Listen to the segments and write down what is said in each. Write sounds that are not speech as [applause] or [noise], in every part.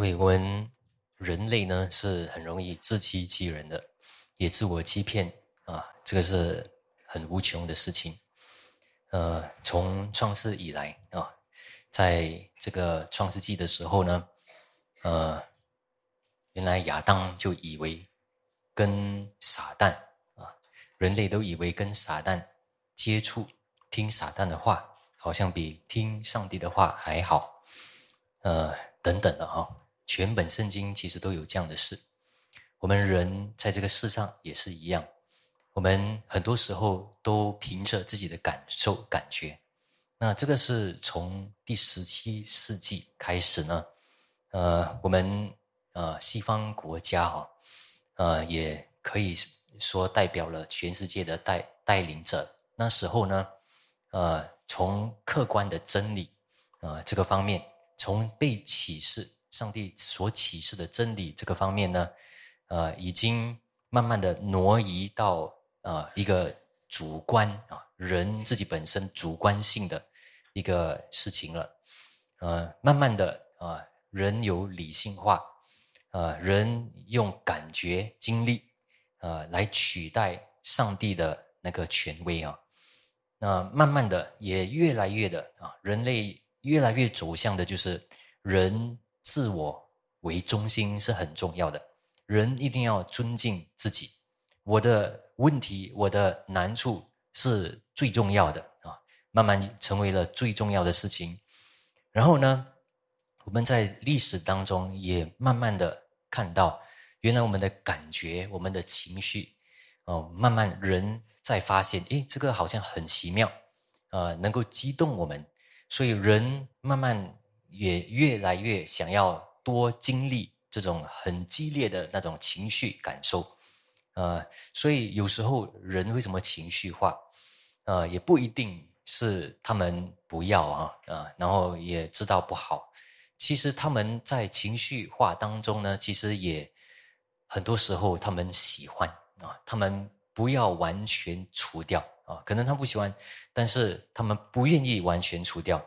各位，我们人类呢是很容易自欺欺人的，也自我欺骗啊，这个是很无穷的事情。呃，从创世以来啊，在这个创世纪的时候呢，呃，原来亚当就以为跟撒旦啊，人类都以为跟撒旦接触，听撒旦的话，好像比听上帝的话还好，呃，等等的哈。全本圣经其实都有这样的事，我们人在这个世上也是一样，我们很多时候都凭着自己的感受、感觉。那这个是从第十七世纪开始呢，呃，我们呃西方国家哈，呃，也可以说代表了全世界的带带领者。那时候呢，呃，从客观的真理啊这个方面，从被启示。上帝所启示的真理这个方面呢，呃，已经慢慢的挪移到呃一个主观啊人自己本身主观性的一个事情了，呃，慢慢的啊人有理性化，呃，人用感觉经历呃来取代上帝的那个权威啊，那慢慢的也越来越的啊人类越来越走向的就是人。自我为中心是很重要的，人一定要尊敬自己。我的问题，我的难处是最重要的啊，慢慢成为了最重要的事情。然后呢，我们在历史当中也慢慢的看到，原来我们的感觉、我们的情绪，哦，慢慢人在发现，诶，这个好像很奇妙，呃，能够激动我们，所以人慢慢。也越来越想要多经历这种很激烈的那种情绪感受，呃，所以有时候人为什么情绪化，呃，也不一定是他们不要啊，啊，然后也知道不好，其实他们在情绪化当中呢，其实也很多时候他们喜欢啊，他们不要完全除掉啊，可能他不喜欢，但是他们不愿意完全除掉，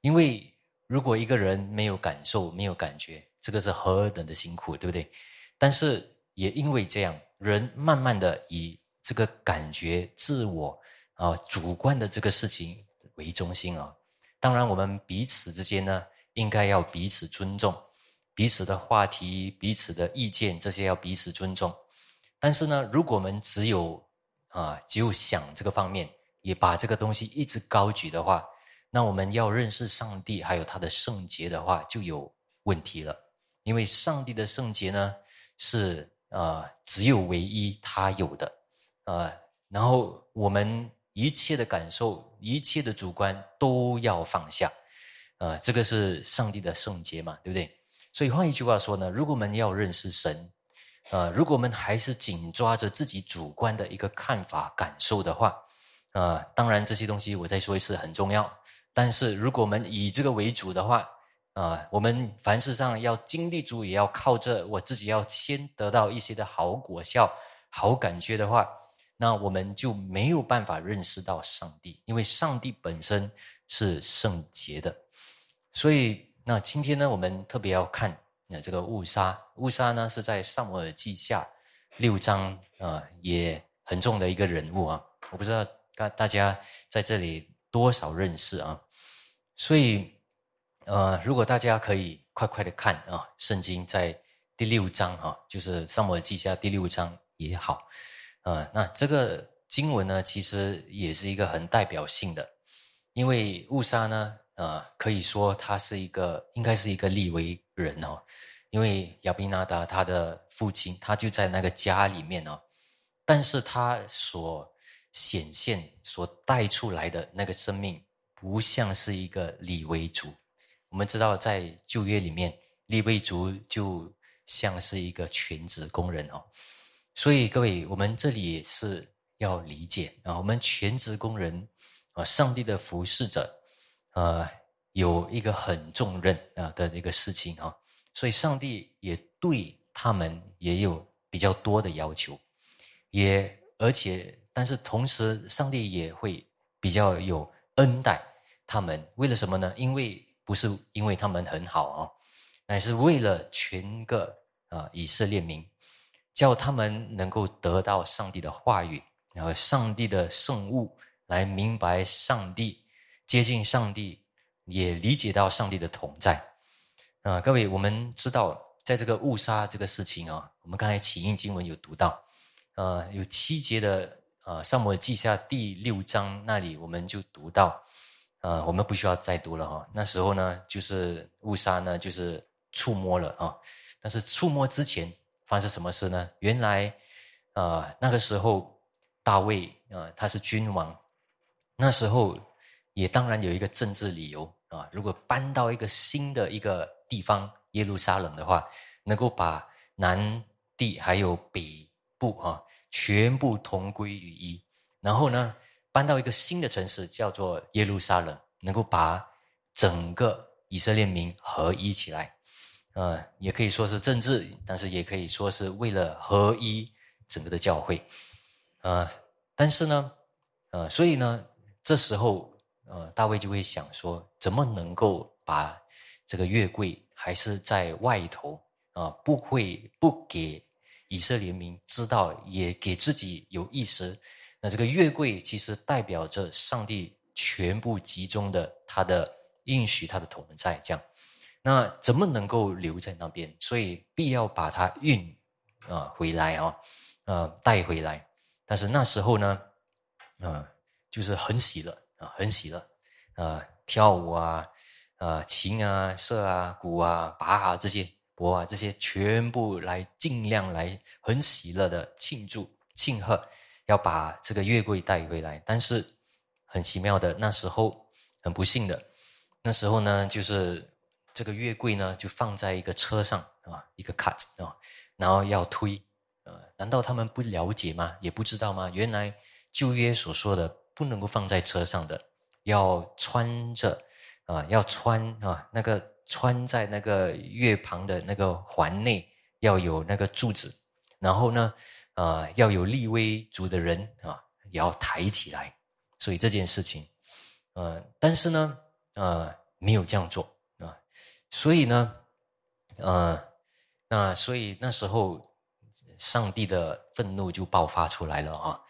因为。如果一个人没有感受、没有感觉，这个是何等的辛苦，对不对？但是也因为这样，人慢慢的以这个感觉、自我啊、主观的这个事情为中心啊。当然，我们彼此之间呢，应该要彼此尊重，彼此的话题、彼此的意见这些要彼此尊重。但是呢，如果我们只有啊，只有想这个方面，也把这个东西一直高举的话，那我们要认识上帝，还有他的圣洁的话，就有问题了。因为上帝的圣洁呢，是呃只有唯一他有的，呃，然后我们一切的感受、一切的主观都要放下，呃，这个是上帝的圣洁嘛，对不对？所以换一句话说呢，如果我们要认识神，呃，如果我们还是紧抓着自己主观的一个看法、感受的话，呃，当然这些东西我再说一次很重要。但是，如果我们以这个为主的话，啊，我们凡事上要经历主，也要靠着我自己要先得到一些的好果效、好感觉的话，那我们就没有办法认识到上帝，因为上帝本身是圣洁的。所以，那今天呢，我们特别要看那这个误杀，误杀呢是在萨摩尔记下六章啊，也很重的一个人物啊。我不知道大大家在这里多少认识啊？所以，呃，如果大家可以快快的看啊，圣经在第六章哈，就是上摩记下第六章也好，呃，那这个经文呢，其实也是一个很代表性的，因为误杀呢，呃，可以说他是一个，应该是一个立为人哦，因为亚比纳达他的父亲，他就在那个家里面哦，但是他所显现、所带出来的那个生命。不像是一个立为主，我们知道在旧约里面，立为主就像是一个全职工人哦。所以各位，我们这里是要理解啊，我们全职工人啊，上帝的服侍者，呃，有一个很重任啊的一个事情啊，所以上帝也对他们也有比较多的要求，也而且，但是同时，上帝也会比较有。恩待他们，为了什么呢？因为不是因为他们很好啊，乃是为了全个啊以色列民，叫他们能够得到上帝的话语，然后上帝的圣物，来明白上帝，接近上帝，也理解到上帝的同在。啊，各位，我们知道，在这个误杀这个事情啊，我们刚才起因经文有读到，呃，有七节的呃，上摩记下第六章那里，我们就读到，呃，我们不需要再读了哈。那时候呢，就是误杀呢，就是触摸了啊。但是触摸之前发生什么事呢？原来，呃，那个时候大卫啊，他是君王，那时候也当然有一个政治理由。啊，如果搬到一个新的一个地方耶路撒冷的话，能够把南地还有北部啊全部同归于一，然后呢搬到一个新的城市叫做耶路撒冷，能够把整个以色列民合一起来，呃，也可以说是政治，但是也可以说是为了合一整个的教会，呃，但是呢，呃，所以呢，这时候。呃，大卫就会想说，怎么能够把这个月桂还是在外头啊，不会不给以色列民知道，也给自己有意识。那这个月桂其实代表着上帝全部集中的他的应许，他的同在。这样，那怎么能够留在那边？所以必要把它运啊回来啊，呃带回来。但是那时候呢，呃，就是很喜乐。啊，很喜乐，啊，跳舞啊，啊，琴啊，瑟啊，鼓啊，拔啊，这些钹啊，这些全部来尽量来很喜乐的庆祝庆贺，要把这个月桂带回来。但是很奇妙的，那时候很不幸的，那时候呢，就是这个月桂呢就放在一个车上啊，一个 cart 啊，然后要推，呃，难道他们不了解吗？也不知道吗？原来旧约所说的。不能够放在车上的，要穿着，啊，要穿啊，那个穿在那个月旁的那个环内要有那个柱子，然后呢，啊，要有立威族的人啊，也要抬起来。所以这件事情，呃，但是呢，呃，没有这样做啊，所以呢，呃，那所以那时候，上帝的愤怒就爆发出来了啊。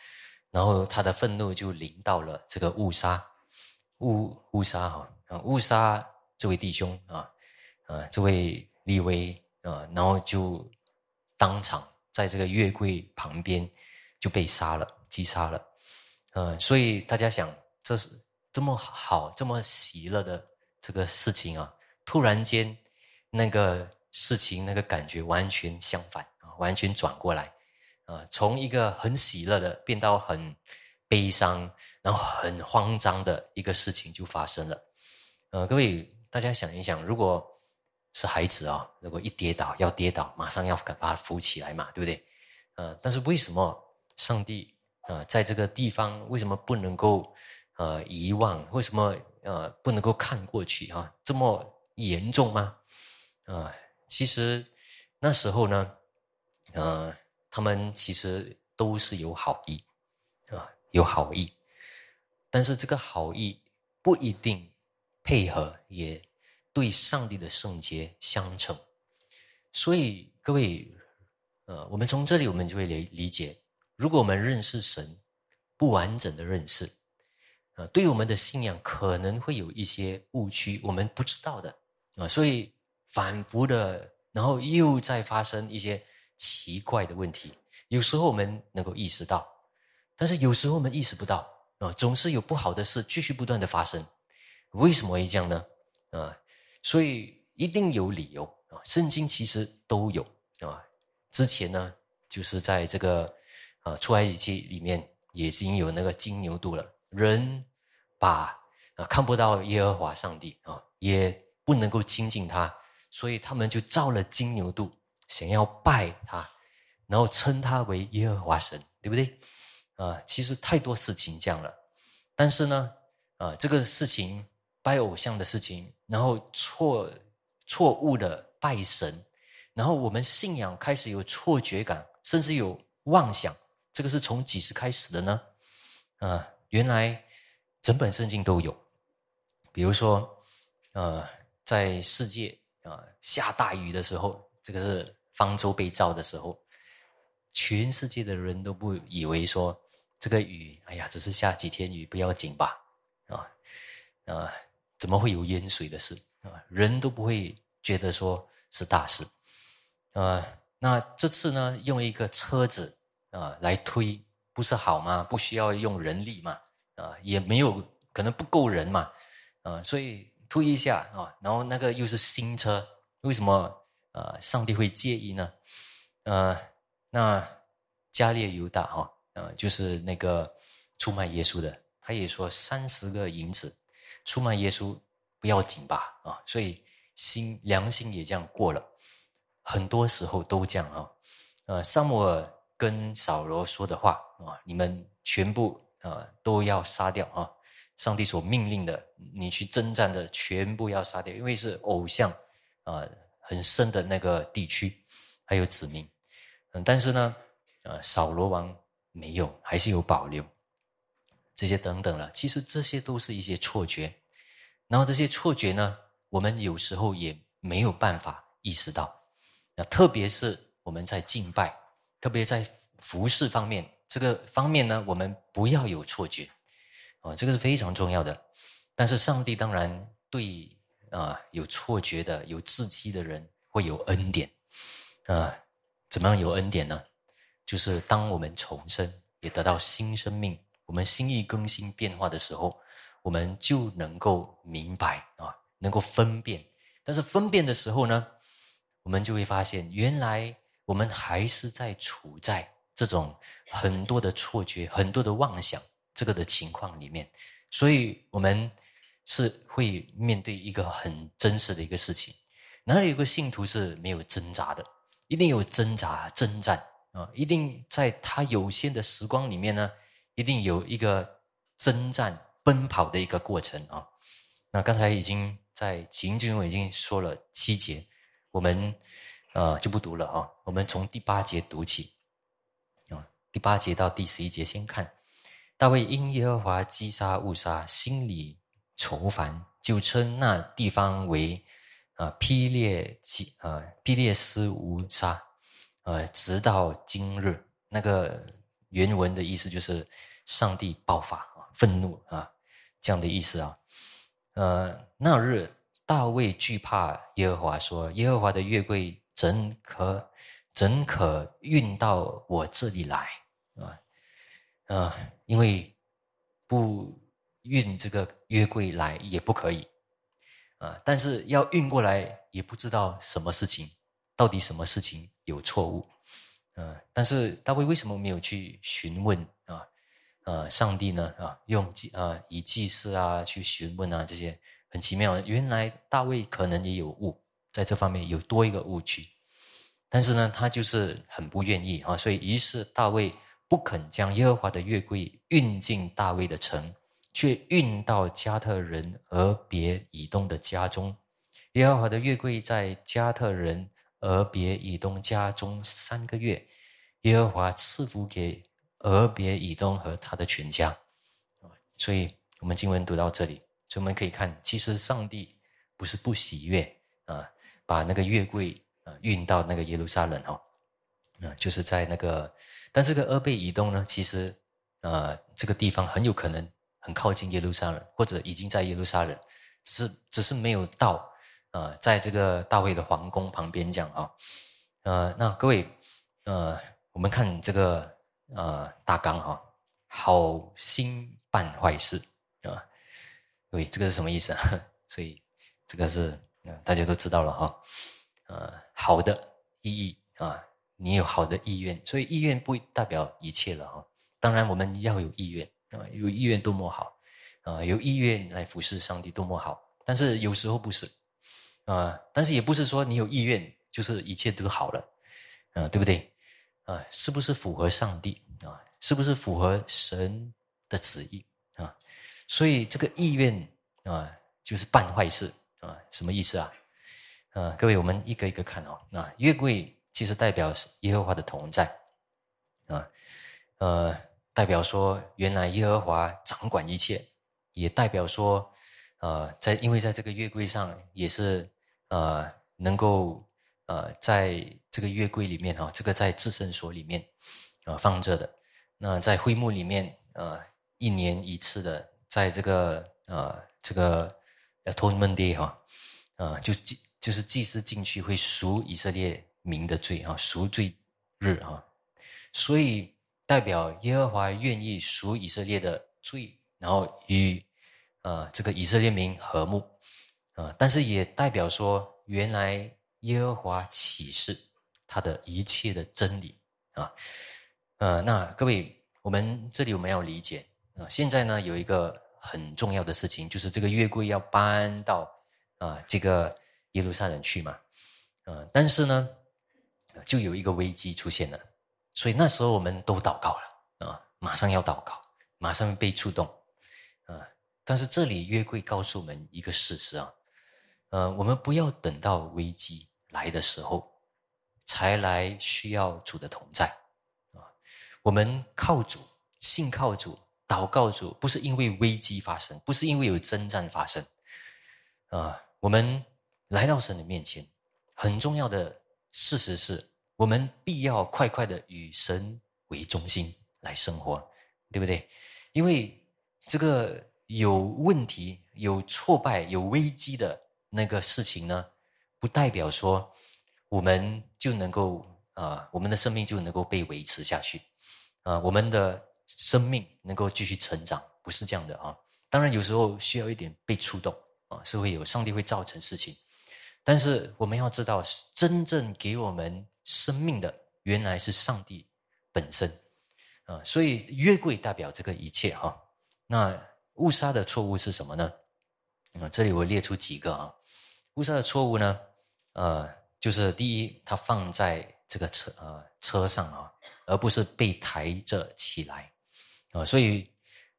然后他的愤怒就临到了这个误杀，误误杀哈误杀这位弟兄啊啊这位立威啊，然后就当场在这个月柜旁边就被杀了，击杀了，嗯，所以大家想，这是这么好、这么喜乐的这个事情啊，突然间那个事情那个感觉完全相反啊，完全转过来。啊，从一个很喜乐的变到很悲伤，然后很慌张的一个事情就发生了。呃，各位大家想一想，如果是孩子啊，如果一跌倒要跌倒，马上要把他扶起来嘛，对不对？呃，但是为什么上帝啊在这个地方为什么不能够呃遗忘？为什么呃不能够看过去啊？这么严重吗？啊，其实那时候呢，呃。他们其实都是有好意，啊，有好意，但是这个好意不一定配合，也对上帝的圣洁相称。所以各位，呃，我们从这里我们就会理理解，如果我们认识神不完整的认识，啊，对我们的信仰可能会有一些误区，我们不知道的啊，所以反复的，然后又在发生一些。奇怪的问题，有时候我们能够意识到，但是有时候我们意识不到啊，总是有不好的事继续不断的发生，为什么会这样呢？啊，所以一定有理由啊，圣经其实都有啊。之前呢，就是在这个啊出埃及记里面，已经有那个金牛犊了，人把啊看不到耶和华上帝啊，也不能够亲近他，所以他们就造了金牛犊。想要拜他，然后称他为耶和华神，对不对？啊，其实太多事情这样了。但是呢，啊，这个事情拜偶像的事情，然后错错误的拜神，然后我们信仰开始有错觉感，甚至有妄想。这个是从几时开始的呢？啊，原来整本圣经都有。比如说，呃，在世界。啊下大雨的时候，这个是方舟被造的时候，全世界的人都不以为说这个雨，哎呀，只是下几天雨不要紧吧？啊啊，怎么会有淹水的事啊？人都不会觉得说是大事啊。那这次呢，用一个车子啊来推，不是好吗？不需要用人力嘛？啊，也没有可能不够人嘛？啊，所以推一下啊，然后那个又是新车，为什么啊？上帝会介意呢？呃，那加列犹大哈，呃，就是那个出卖耶稣的，他也说三十个银子出卖耶稣不要紧吧？啊，所以心良心也这样过了。很多时候都这样啊，呃，萨摩尔跟扫罗说的话啊，你们全部啊都要杀掉啊！上帝所命令的，你去征战的全部要杀掉，因为是偶像啊很深的那个地区，还有子民。嗯，但是呢，呃，扫罗王没有，还是有保留这些等等了。其实这些都是一些错觉，然后这些错觉呢，我们有时候也没有办法意识到。那特别是我们在敬拜，特别在服饰方面，这个方面呢，我们不要有错觉，啊，这个是非常重要的。但是上帝当然对啊有错觉的、有自欺的人会有恩典，啊，怎么样有恩典呢？就是当我们重生，也得到新生命，我们心意更新变化的时候，我们就能够明白啊，能够分辨。但是分辨的时候呢？我们就会发现，原来我们还是在处在这种很多的错觉、很多的妄想这个的情况里面，所以我们是会面对一个很真实的一个事情。哪里有个信徒是没有挣扎的？一定有挣扎、征战啊！一定在他有限的时光里面呢，一定有一个征战、奔跑的一个过程啊！那刚才已经在经中已经说了七节。我们呃就不读了啊，我们从第八节读起啊，第八节到第十一节先看。大卫因耶和华击杀误杀，心里愁烦，就称那地方为啊披列基啊披列斯乌沙，呃，直到今日。那个原文的意思就是上帝爆发啊，愤怒啊，这样的意思啊。呃，那日。大卫惧怕耶和华，说：“耶和华的月桂怎可怎可运到我这里来啊？啊，因为不运这个月桂来也不可以啊。但是要运过来，也不知道什么事情，到底什么事情有错误啊？但是大卫为什么没有去询问啊？呃，上帝呢？啊，用祭啊，以祭祀啊去询问啊这些。”很奇妙，原来大卫可能也有误，在这方面有多一个误区，但是呢，他就是很不愿意啊，所以于是大卫不肯将耶和华的月柜运进大卫的城，却运到加特人俄别以东的家中。耶和华的月柜在加特人俄别以东家中三个月，耶和华赐福给俄别以东和他的全家。所以我们经文读到这里。所以我们可以看，其实上帝不是不喜悦啊，把那个月桂啊运到那个耶路撒冷哦，啊，就是在那个，但是个阿贝以东呢，其实呃这个地方很有可能很靠近耶路撒冷，或者已经在耶路撒冷，是只是没有到啊，在这个大卫的皇宫旁边这样啊，呃，那各位呃，我们看这个呃大纲哈，好心办坏事啊。对，这个是什么意思啊？[laughs] 所以这个是大家都知道了哈。呃，好的意义啊，你有好的意愿，所以意愿不代表一切了哈。当然我们要有意愿啊，有意愿多么好啊，有意愿来服侍上帝多么好。但是有时候不是啊，但是也不是说你有意愿就是一切都好了啊，对不对啊？是不是符合上帝啊？是不是符合神的旨意啊？所以这个意愿啊，就是办坏事啊，什么意思啊？啊，各位，我们一个一个看哦。那月桂其实代表是耶和华的同在啊，呃，代表说原来耶和华掌管一切，也代表说，呃，在因为在这个月桂上也是呃能够呃在这个月柜里面哈，这个在至圣所里面啊放着的。那在会幕里面呃一年一次的，在这个呃这个 Atonement Day 哈，啊就是祭就是祭司进去会赎以色列民的罪啊，赎罪日啊，所以代表耶和华愿意赎以色列的罪，然后与呃这个以色列民和睦。啊，但是也代表说，原来耶和华启示他的一切的真理啊，呃，那各位，我们这里我们要理解啊，现在呢有一个很重要的事情，就是这个月柜要搬到啊这个耶路撒冷去嘛，呃，但是呢，就有一个危机出现了，所以那时候我们都祷告了啊，马上要祷告，马上被触动啊，但是这里约柜告诉我们一个事实啊。呃，我们不要等到危机来的时候，才来需要主的同在啊！我们靠主，信靠主，祷告主，不是因为危机发生，不是因为有征战发生啊！我们来到神的面前，很重要的事实是我们必要快快的与神为中心来生活，对不对？因为这个有问题、有挫败、有危机的。那个事情呢，不代表说我们就能够啊，我们的生命就能够被维持下去，啊，我们的生命能够继续成长，不是这样的啊。当然有时候需要一点被触动啊，是会有上帝会造成事情，但是我们要知道，真正给我们生命的原来是上帝本身啊，所以约柜代表这个一切哈。那误杀的错误是什么呢？啊，这里我列出几个啊。误杀的错误呢？呃，就是第一，它放在这个车呃车上啊，而不是被抬着起来啊，所以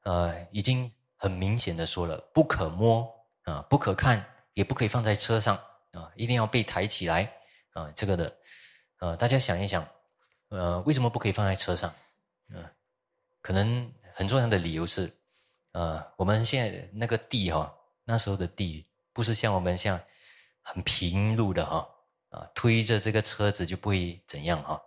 呃已经很明显的说了，不可摸啊，不可看，也不可以放在车上啊，一定要被抬起来啊，这个的呃，大家想一想，呃，为什么不可以放在车上？嗯，可能很重要的理由是，呃，我们现在那个地哈，那时候的地不是像我们像。很平路的哈啊，推着这个车子就不会怎样哈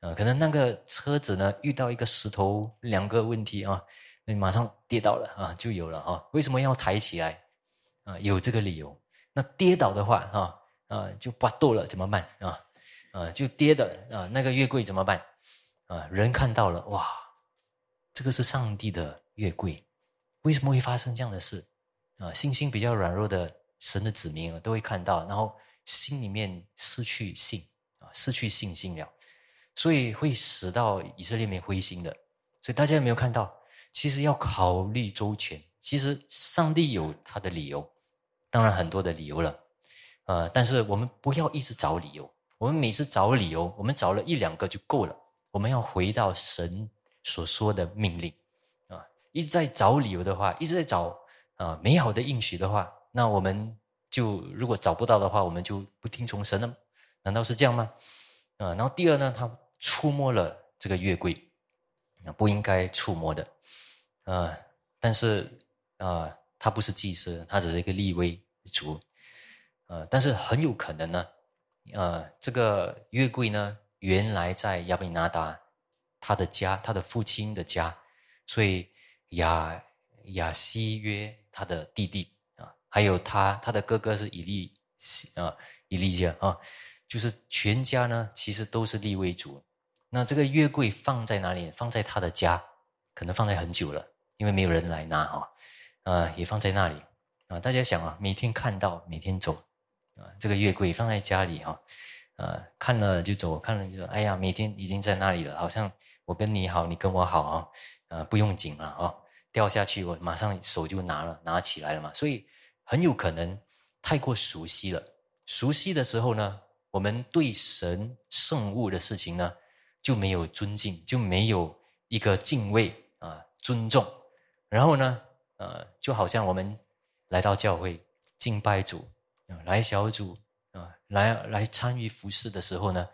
啊，可能那个车子呢遇到一个石头两个问题啊，那马上跌倒了啊，就有了啊。为什么要抬起来啊？有这个理由。那跌倒的话哈啊，就刮剁了怎么办啊啊？就跌的啊，那个月柜怎么办啊？人看到了哇，这个是上帝的月柜，为什么会发生这样的事啊？信心比较软弱的。神的子民啊，都会看到，然后心里面失去信啊，失去信心了，所以会使到以色列民灰心的。所以大家有没有看到？其实要考虑周全。其实上帝有他的理由，当然很多的理由了，呃，但是我们不要一直找理由。我们每次找理由，我们找了一两个就够了。我们要回到神所说的命令啊，一直在找理由的话，一直在找啊美好的应许的话。那我们就如果找不到的话，我们就不听从神了？难道是这样吗？啊，然后第二呢，他触摸了这个月柜，那不应该触摸的，啊，但是啊，他不是祭司，他只是一个立威族，呃，但是很有可能呢，呃，这个月柜呢，原来在亚比拿达他的家，他的父亲的家，所以亚亚西约他的弟弟。还有他，他的哥哥是以利啊，以利家啊，就是全家呢，其实都是立位族。那这个月桂放在哪里？放在他的家，可能放在很久了，因为没有人来拿哈，啊，也放在那里啊。大家想啊，每天看到，每天走啊，这个月桂放在家里哈，啊，看了就走，看了就说，哎呀，每天已经在那里了，好像我跟你好，你跟我好啊，啊，不用紧了啊，掉下去我马上手就拿了，拿起来了嘛，所以。很有可能太过熟悉了，熟悉的时候呢，我们对神圣物的事情呢就没有尊敬，就没有一个敬畏啊尊重。然后呢，呃，就好像我们来到教会敬拜主啊，来小组啊，来来参与服饰的时候呢，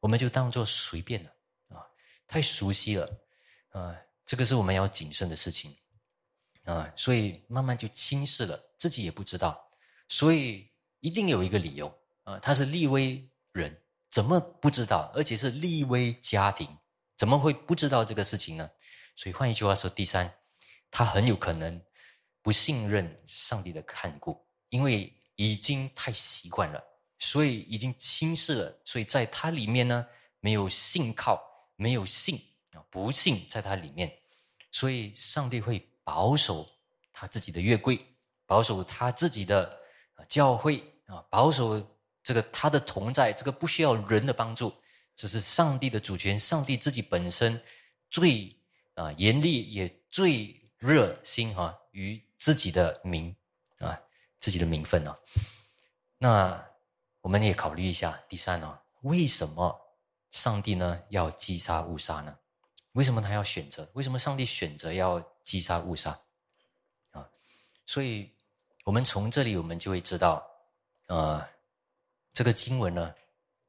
我们就当做随便了啊，太熟悉了啊，这个是我们要谨慎的事情啊，所以慢慢就轻视了。自己也不知道，所以一定有一个理由啊，他是立威人，怎么不知道？而且是立威家庭，怎么会不知道这个事情呢？所以换一句话说，第三，他很有可能不信任上帝的看顾，因为已经太习惯了，所以已经轻视了，所以在他里面呢，没有信靠，没有信啊，不信在他里面，所以上帝会保守他自己的月柜，保守他自己的教会啊，保守。这个他的同在，这个不需要人的帮助，这是上帝的主权，上帝自己本身最啊严厉也最热心哈于自己的名啊自己的名分啊。那我们也考虑一下，第三呢，为什么上帝呢要击杀误杀呢？为什么他要选择？为什么上帝选择要击杀误杀啊？所以我们从这里我们就会知道，呃。这个经文呢，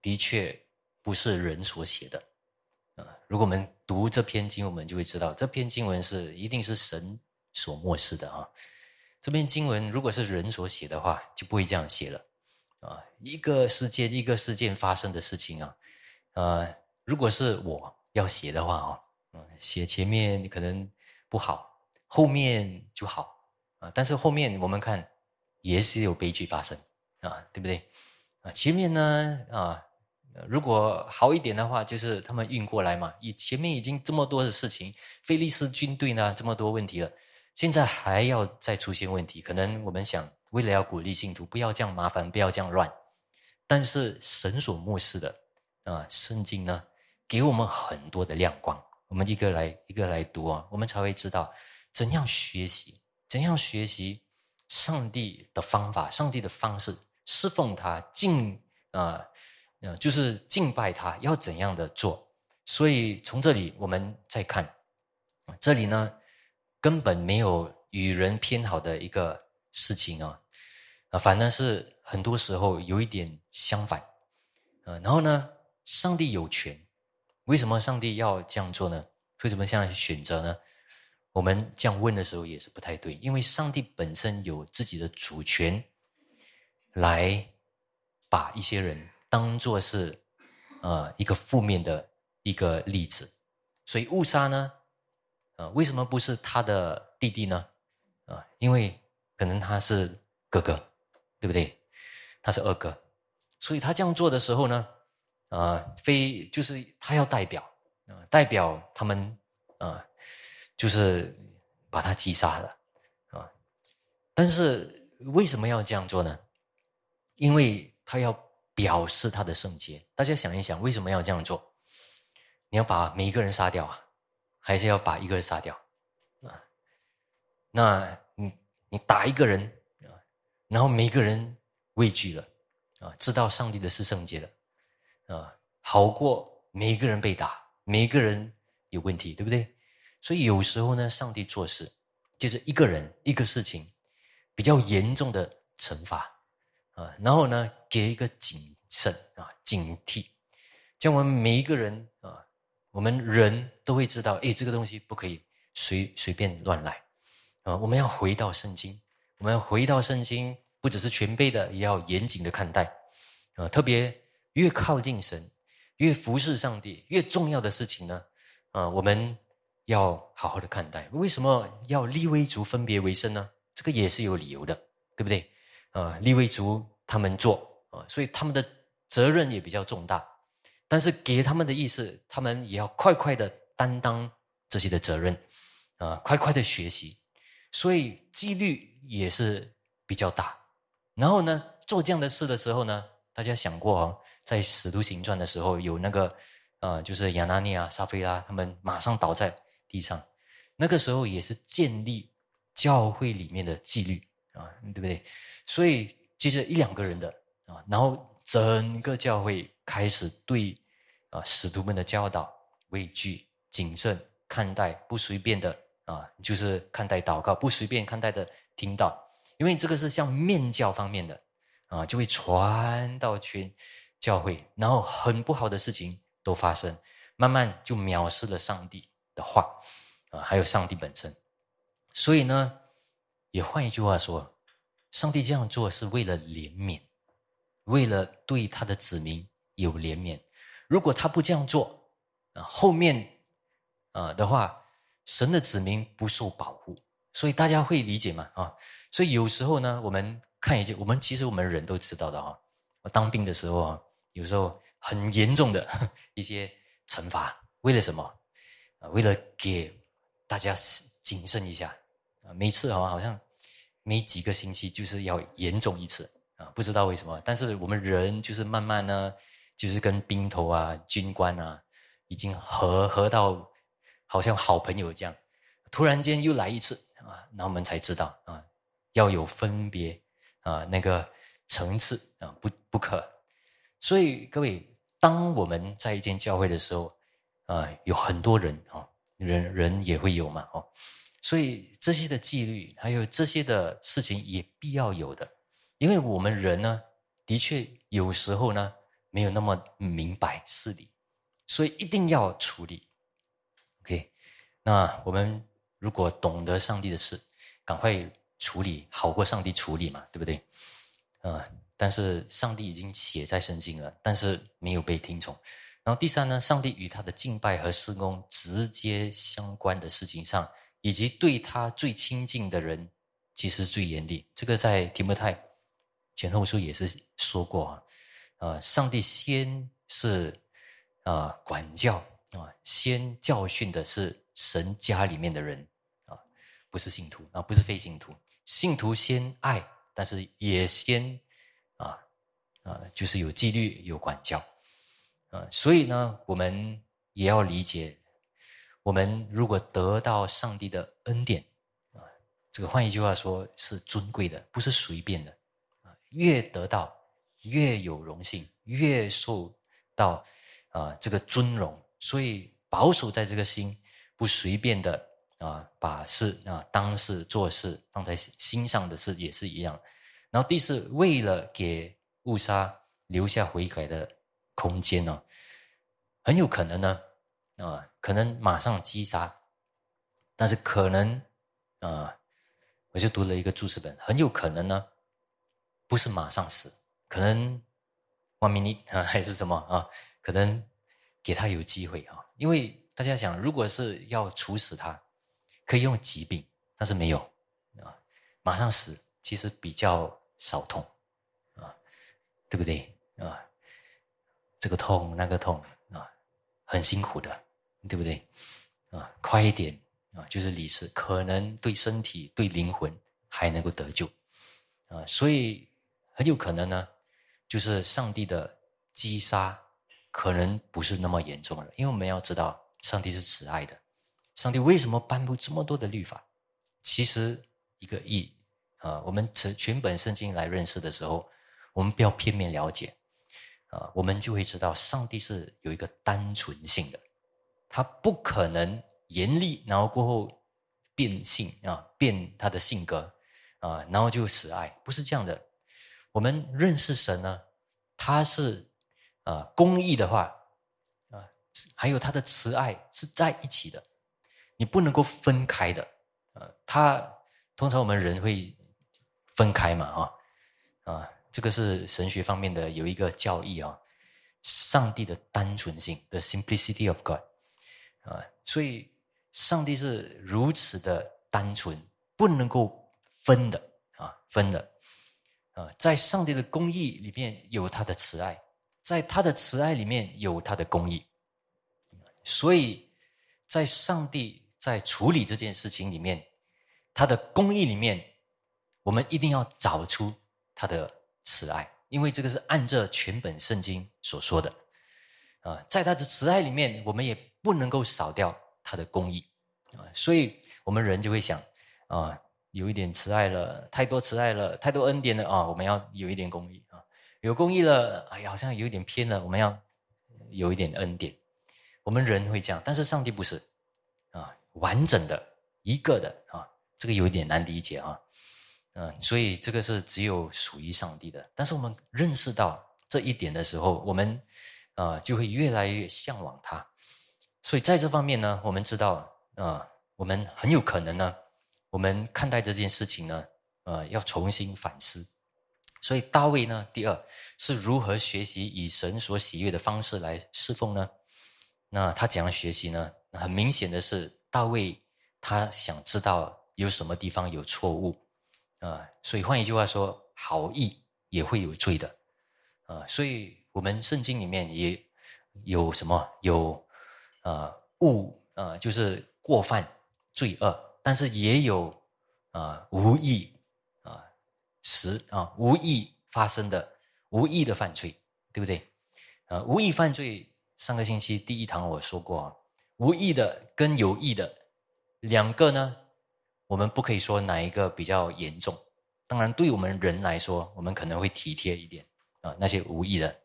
的确不是人所写的，啊，如果我们读这篇经文，我们就会知道，这篇经文是一定是神所漠视的啊。这篇经文如果是人所写的话，就不会这样写了，啊，一个事件一个事件发生的事情啊，呃，如果是我要写的话哦，嗯，写前面可能不好，后面就好啊，但是后面我们看也是有悲剧发生啊，对不对？啊，前面呢啊，如果好一点的话，就是他们运过来嘛。以前面已经这么多的事情，菲利斯军队呢这么多问题了，现在还要再出现问题，可能我们想为了要鼓励信徒不要这样麻烦，不要这样乱，但是神所漠视的啊，圣经呢给我们很多的亮光，我们一个来一个来读啊，我们才会知道怎样学习，怎样学习上帝的方法，上帝的方式。侍奉他，敬啊，呃，就是敬拜他，要怎样的做？所以从这里我们再看，这里呢根本没有与人偏好的一个事情啊，啊，反正是很多时候有一点相反，呃，然后呢，上帝有权，为什么上帝要这样做呢？为什么这样选择呢？我们这样问的时候也是不太对，因为上帝本身有自己的主权。来把一些人当做是呃一个负面的一个例子，所以误杀呢，呃，为什么不是他的弟弟呢？啊，因为可能他是哥哥，对不对？他是二哥，所以他这样做的时候呢，啊，非就是他要代表啊，代表他们啊，就是把他击杀了啊。但是为什么要这样做呢？因为他要表示他的圣洁，大家想一想，为什么要这样做？你要把每一个人杀掉啊，还是要把一个人杀掉啊？那你你打一个人啊，然后每一个人畏惧了啊，知道上帝的是圣洁的啊，好过每一个人被打，每一个人有问题，对不对？所以有时候呢，上帝做事就是一个人一个事情比较严重的惩罚。啊，然后呢，给一个谨慎啊，警惕，这样我们每一个人啊，我们人都会知道，哎，这个东西不可以随随便乱来啊，我们要回到圣经，我们要回到圣经，不只是全备的，也要严谨的看待啊，特别越靠近神，越服侍上帝，越重要的事情呢，啊，我们要好好的看待。为什么要立威族分别为圣呢？这个也是有理由的，对不对？啊，立威族他们做啊，所以他们的责任也比较重大。但是给他们的意思，他们也要快快的担当这些的责任啊，快快的学习，所以几率也是比较大。然后呢，做这样的事的时候呢，大家想过哦，在使徒行传的时候，有那个啊，就是亚拿尼亚、撒菲拉，他们马上倒在地上，那个时候也是建立教会里面的纪律。啊，对不对？所以接着一两个人的啊，然后整个教会开始对啊使徒们的教导畏惧、谨慎看待，不随便的啊，就是看待祷告，不随便看待的听到，因为这个是像面教方面的啊，就会传到全教会，然后很不好的事情都发生，慢慢就藐视了上帝的话啊，还有上帝本身，所以呢。也换一句话说，上帝这样做是为了怜悯，为了对他的子民有怜悯，如果他不这样做，啊，后面啊的话，神的子民不受保护，所以大家会理解嘛？啊，所以有时候呢，我们看一件，我们其实我们人都知道的啊，我当兵的时候啊，有时候很严重的 [laughs] 一些惩罚，为了什么？啊，为了给大家谨慎一下啊，每次啊，好像每几个星期就是要严重一次啊，不知道为什么，但是我们人就是慢慢呢，就是跟兵头啊、军官啊，已经合合到好像好朋友这样，突然间又来一次啊，那我们才知道啊，要有分别啊，那个层次啊，不不可。所以各位，当我们在一间教会的时候。啊，有很多人啊，人人也会有嘛，哦，所以这些的纪律，还有这些的事情也必要有的，因为我们人呢，的确有时候呢没有那么明白事理，所以一定要处理。OK，那我们如果懂得上帝的事，赶快处理，好过上帝处理嘛，对不对？啊，但是上帝已经写在圣经了，但是没有被听从。然后第三呢，上帝与他的敬拜和施工直接相关的事情上，以及对他最亲近的人，其实最严厉。这个在提摩太前后书也是说过啊。呃，上帝先是啊管教啊，先教训的是神家里面的人啊，不是信徒啊，不是非信徒。信徒先爱，但是也先啊，就是有纪律有管教。啊，所以呢，我们也要理解，我们如果得到上帝的恩典，啊，这个换一句话说，是尊贵的，不是随便的，啊，越得到越有荣幸，越受到啊这个尊荣，所以保守在这个心，不随便的啊把事啊当事做事放在心上的事也是一样。然后第四，为了给误杀留下悔改的。空间呢，很有可能呢，啊，可能马上击杀，但是可能，啊，我就读了一个注释本，很有可能呢，不是马上死，可能 one minute 啊，[laughs] 还是什么啊，可能给他有机会啊，因为大家想，如果是要处死他，可以用疾病，但是没有啊，马上死其实比较少痛，对不对啊？这个痛那个痛啊，很辛苦的，对不对？啊，快一点啊，就是离世，可能对身体、对灵魂还能够得救啊，所以很有可能呢，就是上帝的击杀可能不是那么严重了，因为我们要知道，上帝是慈爱的，上帝为什么颁布这么多的律法？其实一个意啊，我们从全本圣经来认识的时候，我们不要片面了解。啊，我们就会知道，上帝是有一个单纯性的，他不可能严厉，然后过后变性啊，变他的性格啊，然后就死爱，不是这样的。我们认识神呢，他是啊公义的话啊，还有他的慈爱是在一起的，你不能够分开的啊。他通常我们人会分开嘛，啊啊。这个是神学方面的有一个教义啊，上帝的单纯性，the simplicity of God，啊，所以上帝是如此的单纯，不能够分的啊，分的啊，在上帝的公义里面有他的慈爱，在他的慈爱里面有他的公义，所以在上帝在处理这件事情里面，他的公义里面，我们一定要找出他的。慈爱，因为这个是按照全本圣经所说的，啊，在他的慈爱里面，我们也不能够少掉他的公义，啊，所以我们人就会想，啊，有一点慈爱了，太多慈爱了，太多恩典了啊，我们要有一点公义啊，有公义了，哎呀，好像有一点偏了，我们要有一点恩典，我们人会这样，但是上帝不是，啊，完整的一个的啊，这个有一点难理解啊。嗯，所以这个是只有属于上帝的。但是我们认识到这一点的时候，我们啊就会越来越向往他。所以在这方面呢，我们知道啊，我们很有可能呢，我们看待这件事情呢，呃，要重新反思，所以大卫呢，第二是如何学习以神所喜悦的方式来侍奉呢？那他怎样学习呢？很明显的是，大卫他想知道有什么地方有错误啊，所以换一句话说，好意也会有罪的啊。所以我们圣经里面也有什么有啊误啊，就是过犯罪恶，但是也有啊无意啊实啊无意发生的无意的犯罪，对不对？啊，无意犯罪。上个星期第一堂我说过啊，无意的跟有意的两个呢，我们不可以说哪一个比较严重。当然，对我们人来说，我们可能会体贴一点啊，那些无意的。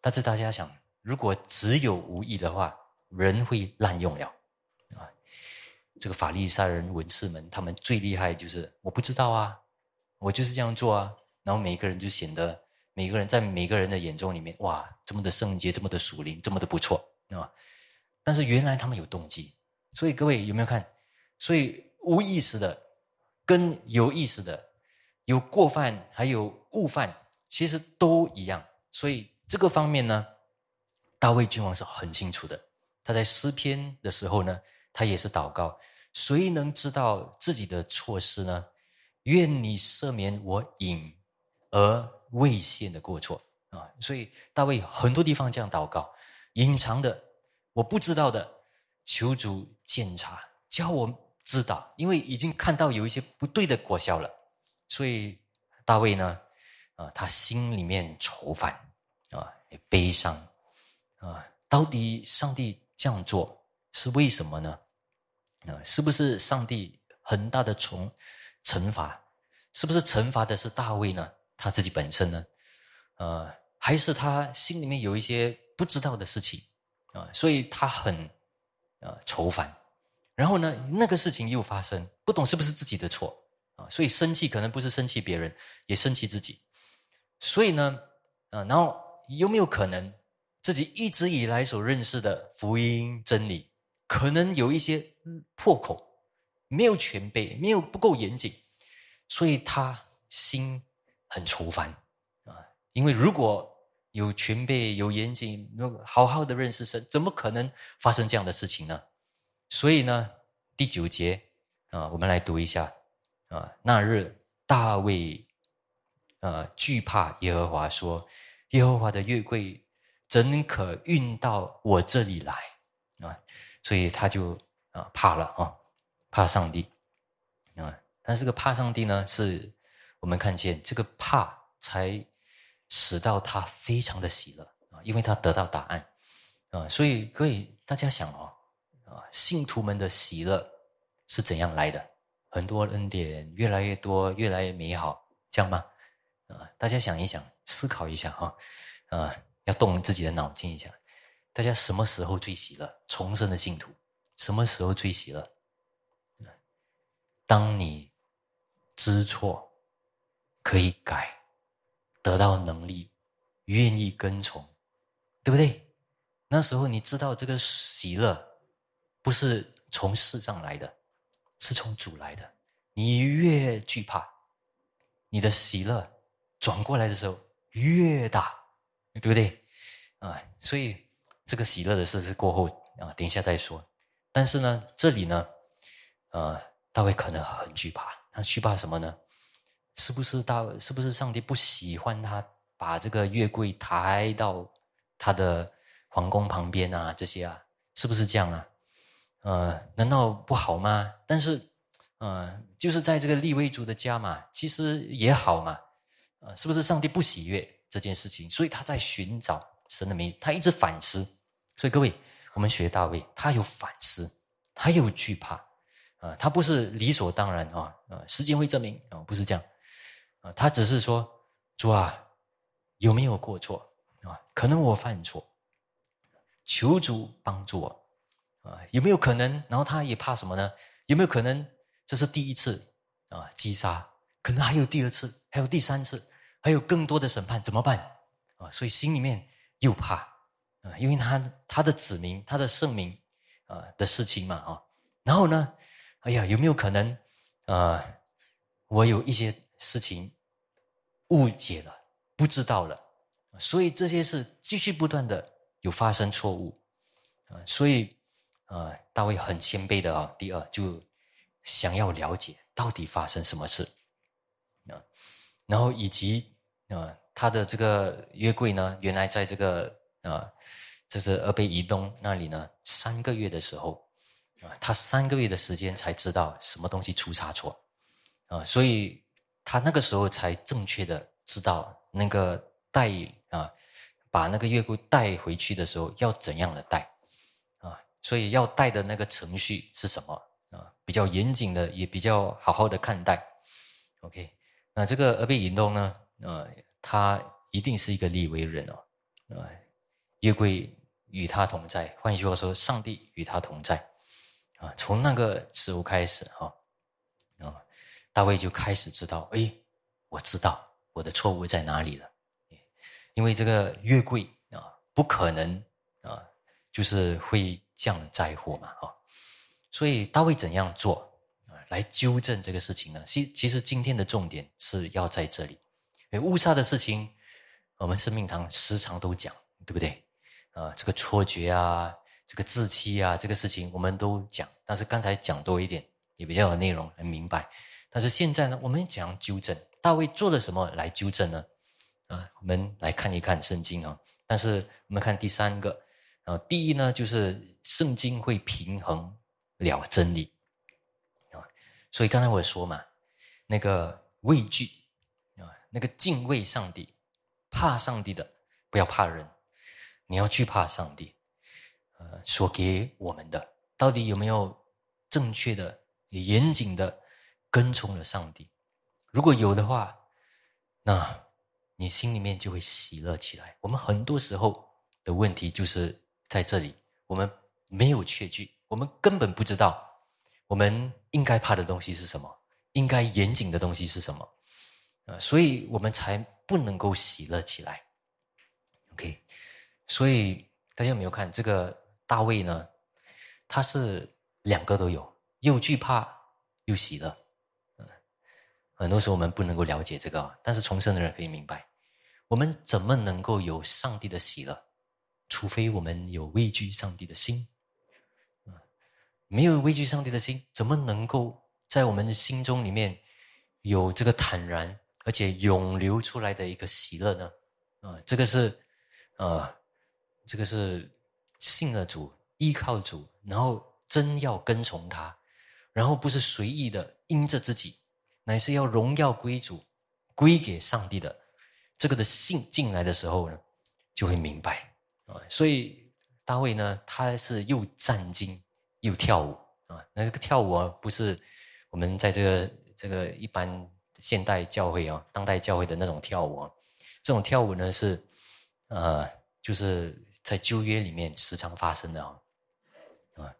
但是大家想，如果只有无意的话，人会滥用了啊。这个法利赛人文士们，他们最厉害就是我不知道啊，我就是这样做啊，然后每个人就显得。每个人在每个人的眼中里面，哇，这么的圣洁，这么的属灵，这么的不错，啊！但是原来他们有动机，所以各位有没有看？所以无意识的跟有意识的，有过犯还有误犯，其实都一样。所以这个方面呢，大卫君王是很清楚的。他在诗篇的时候呢，他也是祷告：谁能知道自己的错事呢？愿你赦免我隐而。未现的过错啊，所以大卫很多地方这样祷告，隐藏的我不知道的，求主检查，教我知道，因为已经看到有一些不对的果效了，所以大卫呢，啊，他心里面愁烦啊，也悲伤啊，到底上帝这样做是为什么呢？啊，是不是上帝很大的惩惩罚？是不是惩罚的是大卫呢？他自己本身呢，呃，还是他心里面有一些不知道的事情啊，所以他很呃愁烦。然后呢，那个事情又发生，不懂是不是自己的错啊？所以生气可能不是生气别人，也生气自己。所以呢，啊，然后有没有可能自己一直以来所认识的福音真理，可能有一些破口，没有全备，没有不够严谨，所以他心。很愁烦啊！因为如果有全备、有严谨、好好的认识神，怎么可能发生这样的事情呢？所以呢，第九节啊，我们来读一下啊。那日大卫啊惧怕耶和华，说：“耶和华的月桂怎可运到我这里来啊？”所以他就啊怕了啊，怕上帝啊。但是这个怕上帝呢是。我们看见这个怕，才使到他非常的喜乐啊，因为他得到答案啊，所以各位大家想哦，啊，信徒们的喜乐是怎样来的？很多恩典越来越多，越来越美好，这样吗？啊，大家想一想，思考一下哈，啊，要动自己的脑筋一下，大家什么时候最喜乐？重生的信徒什么时候最喜乐？当你知错。可以改，得到能力，愿意跟从，对不对？那时候你知道这个喜乐不是从世上来的，是从主来的。你越惧怕，你的喜乐转过来的时候越大，对不对？啊，所以这个喜乐的事是过后啊，等一下再说。但是呢，这里呢，呃，大卫可能很惧怕，他惧怕什么呢？是不是大？是不是上帝不喜欢他把这个月桂抬到他的皇宫旁边啊？这些啊，是不是这样啊？呃，难道不好吗？但是，呃，就是在这个立威族的家嘛，其实也好嘛。呃，是不是上帝不喜悦这件事情？所以他在寻找神的名，他一直反思。所以各位，我们学大卫，他有反思，他有惧怕啊，他不是理所当然啊。呃，时间会证明啊，不是这样。他只是说：“主啊，有没有过错啊？可能我犯错，求主帮助我啊？有没有可能？然后他也怕什么呢？有没有可能这是第一次啊？击杀，可能还有第二次，还有第三次，还有更多的审判，怎么办啊？所以心里面又怕啊，因为他他的子民，他的圣民啊的事情嘛啊。然后呢，哎呀，有没有可能啊？我有一些事情。”误解了，不知道了，所以这些事继续不断的有发生错误，啊，所以啊，大卫很谦卑的啊。第二，就想要了解到底发生什么事，啊，然后以及啊，他的这个约柜呢，原来在这个啊，这是俄贝移东那里呢，三个月的时候。啊，他三个月的时间才知道什么东西出差错，啊，所以他那个时候才正确的知道那个带啊，把那个月桂带回去的时候要怎样的带，所以要带的那个程序是什么啊？比较严谨的，也比较好好的看待。OK，那这个阿贝引动呢，呃，他一定是一个立为人哦，啊，月桂与他同在，换句话说，上帝与他同在。啊，从那个时候开始，哈，啊，大卫就开始知道，哎，我知道我的错误在哪里了，因为这个月桂啊，不可能啊，就是会降灾祸嘛，哈，所以大卫怎样做啊，来纠正这个事情呢？其其实今天的重点是要在这里，因为误杀的事情，我们生命堂时常都讲，对不对？啊，这个错觉啊。这个自欺啊，这个事情我们都讲，但是刚才讲多一点，也比较有内容，很明白。但是现在呢，我们讲纠正，大卫做了什么来纠正呢？啊，我们来看一看圣经啊。但是我们看第三个啊，第一呢，就是圣经会平衡了真理啊。所以刚才我说嘛，那个畏惧啊，那个敬畏上帝、怕上帝的，不要怕人，你要惧怕上帝。呃，所给我们的到底有没有正确的、严谨的跟从了上帝？如果有的话，那你心里面就会喜乐起来。我们很多时候的问题就是在这里，我们没有确据，我们根本不知道我们应该怕的东西是什么，应该严谨的东西是什么，呃，所以我们才不能够喜乐起来。OK，所以大家有没有看这个？大卫呢，他是两个都有，又惧怕又喜乐。嗯，很多时候我们不能够了解这个，但是重生的人可以明白，我们怎么能够有上帝的喜乐？除非我们有畏惧上帝的心。啊没有畏惧上帝的心，怎么能够在我们的心中里面有这个坦然而且涌流出来的一个喜乐呢？啊，这个是，呃，这个是。信了主，依靠主，然后真要跟从他，然后不是随意的因着自己，乃是要荣耀归主，归给上帝的。这个的信进来的时候呢，就会明白啊。所以大卫呢，他是又战惊又跳舞啊。那这个跳舞啊，不是我们在这个这个一般现代教会啊、当代教会的那种跳舞啊。这种跳舞呢，是呃，就是。在旧约里面时常发生的啊，啊，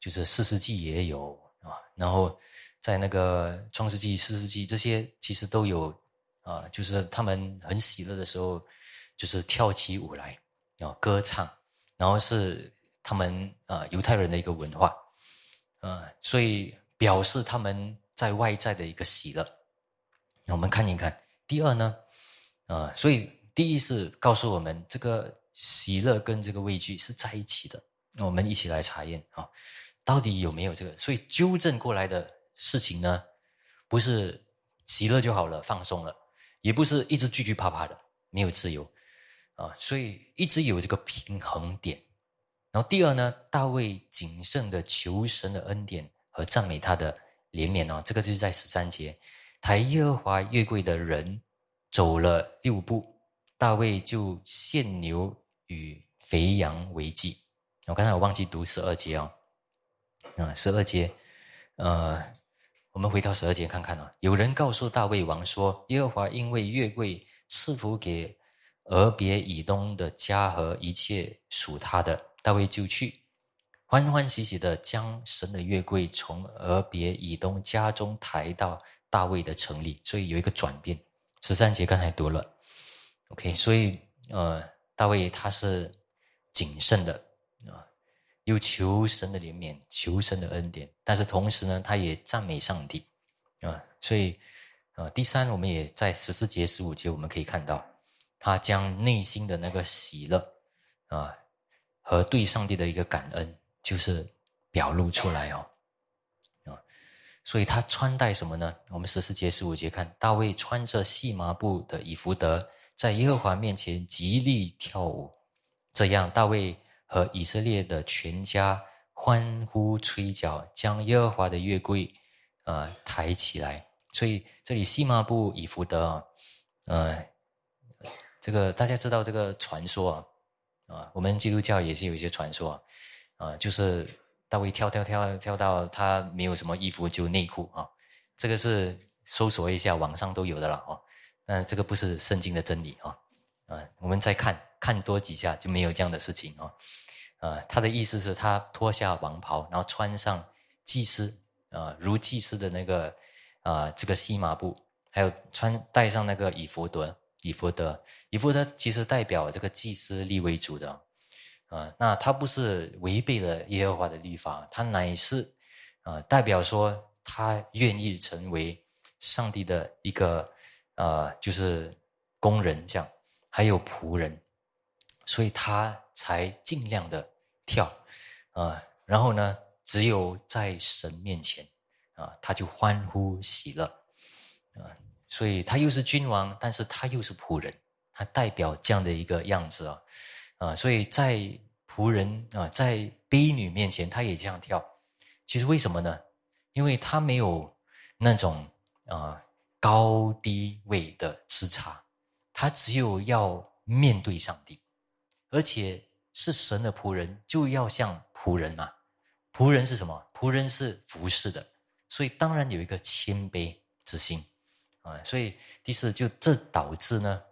就是四世纪也有啊，然后在那个创世纪、四世纪这些其实都有啊，就是他们很喜乐的时候，就是跳起舞来啊，歌唱，然后是他们啊犹太人的一个文化啊，所以表示他们在外在的一个喜乐。那我们看一看，第二呢，啊，所以第一是告诉我们这个。喜乐跟这个畏惧是在一起的，那我们一起来查验啊，到底有没有这个？所以纠正过来的事情呢，不是喜乐就好了，放松了，也不是一直惧惧怕怕的，没有自由啊，所以一直有这个平衡点。然后第二呢，大卫谨慎的求神的恩典和赞美他的怜悯哦，这个就是在十三节，抬耶和华月桂的人走了六步。大卫就献牛与肥羊为祭。我刚才我忘记读十二节哦，啊，十二节，呃，我们回到十二节看看啊。有人告诉大卫王说：“耶和华因为月桂赐福给俄别以东的家和一切属他的，大卫就去欢欢喜喜的将神的月桂从俄别以东家中抬到大卫的城里。”所以有一个转变。十三节刚才读了。OK，所以呃，大卫他是谨慎的啊，又求神的怜悯，求神的恩典，但是同时呢，他也赞美上帝啊，所以呃，第三，我们也在十四节、十五节，我们可以看到，他将内心的那个喜乐啊，和对上帝的一个感恩，就是表露出来哦，啊，所以他穿戴什么呢？我们十四节、十五节看，大卫穿着细麻布的以弗德，在耶和华面前极力跳舞，这样大卫和以色列的全家欢呼吹角，将耶和华的月柜啊抬起来。所以这里细麻布以福德啊，呃，这个大家知道这个传说啊，啊，我们基督教也是有一些传说啊，啊就是大卫跳跳跳跳到他没有什么衣服就内裤啊，这个是搜索一下网上都有的了哦，那这个不是圣经的真理啊，啊，我们再看看多几下就没有这样的事情啊，啊，他的意思是他脱下王袍，然后穿上祭司啊如祭司的那个。啊，这个细麻布，还有穿戴上那个以弗德，以弗德，以弗德其实代表这个祭司立为主的，啊，那他不是违背了耶和华的律法，他乃是啊，代表说他愿意成为上帝的一个呃，就是工人这样，还有仆人，所以他才尽量的跳，啊，然后呢，只有在神面前。啊，他就欢呼喜乐，啊，所以他又是君王，但是他又是仆人，他代表这样的一个样子啊，啊，所以在仆人啊，在婢女面前，他也这样跳。其实为什么呢？因为他没有那种啊高低位的之差，他只有要面对上帝，而且是神的仆人，就要像仆人嘛。仆人是什么？仆人是服侍的。所以当然有一个谦卑之心，啊，所以第四就这导致呢，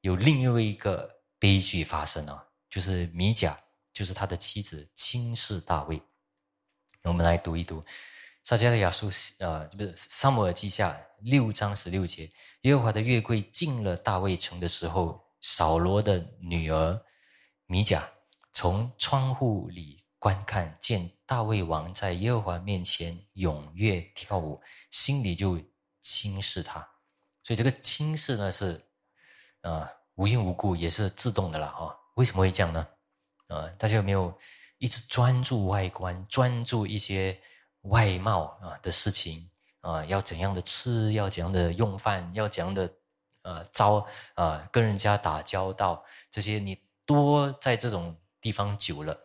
有另外一个悲剧发生啊，就是米甲，就是他的妻子轻视大卫。我们来读一读撒迦利亚书，呃，不是撒母耳记下六章十六节，耶和华的月桂进了大卫城的时候，扫罗的女儿米甲从窗户里。观看见大卫王在耶和华面前踊跃跳舞，心里就轻视他，所以这个轻视呢是，呃无缘无故也是自动的了哈。为什么会这样呢？呃，大家有没有一直专注外观，专注一些外貌啊的事情啊？要怎样的吃，要怎样的用饭，要怎样的呃招啊跟人家打交道，这些你多在这种地方久了。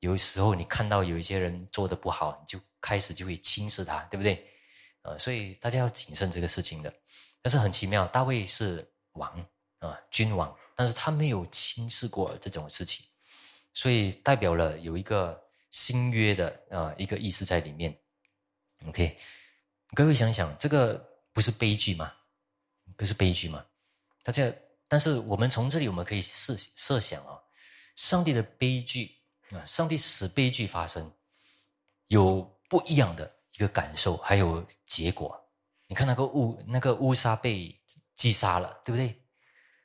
有时候你看到有一些人做的不好，你就开始就会轻视他，对不对？呃，所以大家要谨慎这个事情的。但是很奇妙，大卫是王啊，君王，但是他没有轻视过这种事情，所以代表了有一个新约的啊一个意思在里面。OK，各位想想，这个不是悲剧吗？不是悲剧吗？大家，但是我们从这里我们可以设设想啊，上帝的悲剧。啊！上帝使悲剧发生，有不一样的一个感受，还有结果。你看那个乌那个乌沙被击杀了，对不对？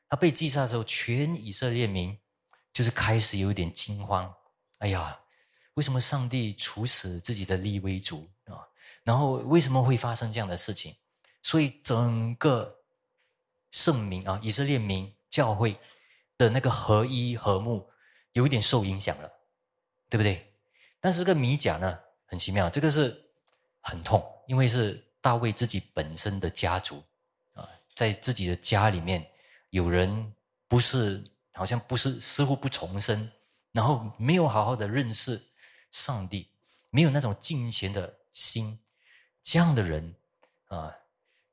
他被击杀的时候，全以色列民就是开始有一点惊慌。哎呀，为什么上帝处死自己的立威族啊？然后为什么会发生这样的事情？所以整个圣民啊，以色列民教会的那个合一和睦，有一点受影响了。对不对？但是这个米甲呢，很奇妙，这个是很痛，因为是大卫自己本身的家族啊，在自己的家里面有人不是，好像不是似乎不重生，然后没有好好的认识上帝，没有那种敬虔的心，这样的人啊，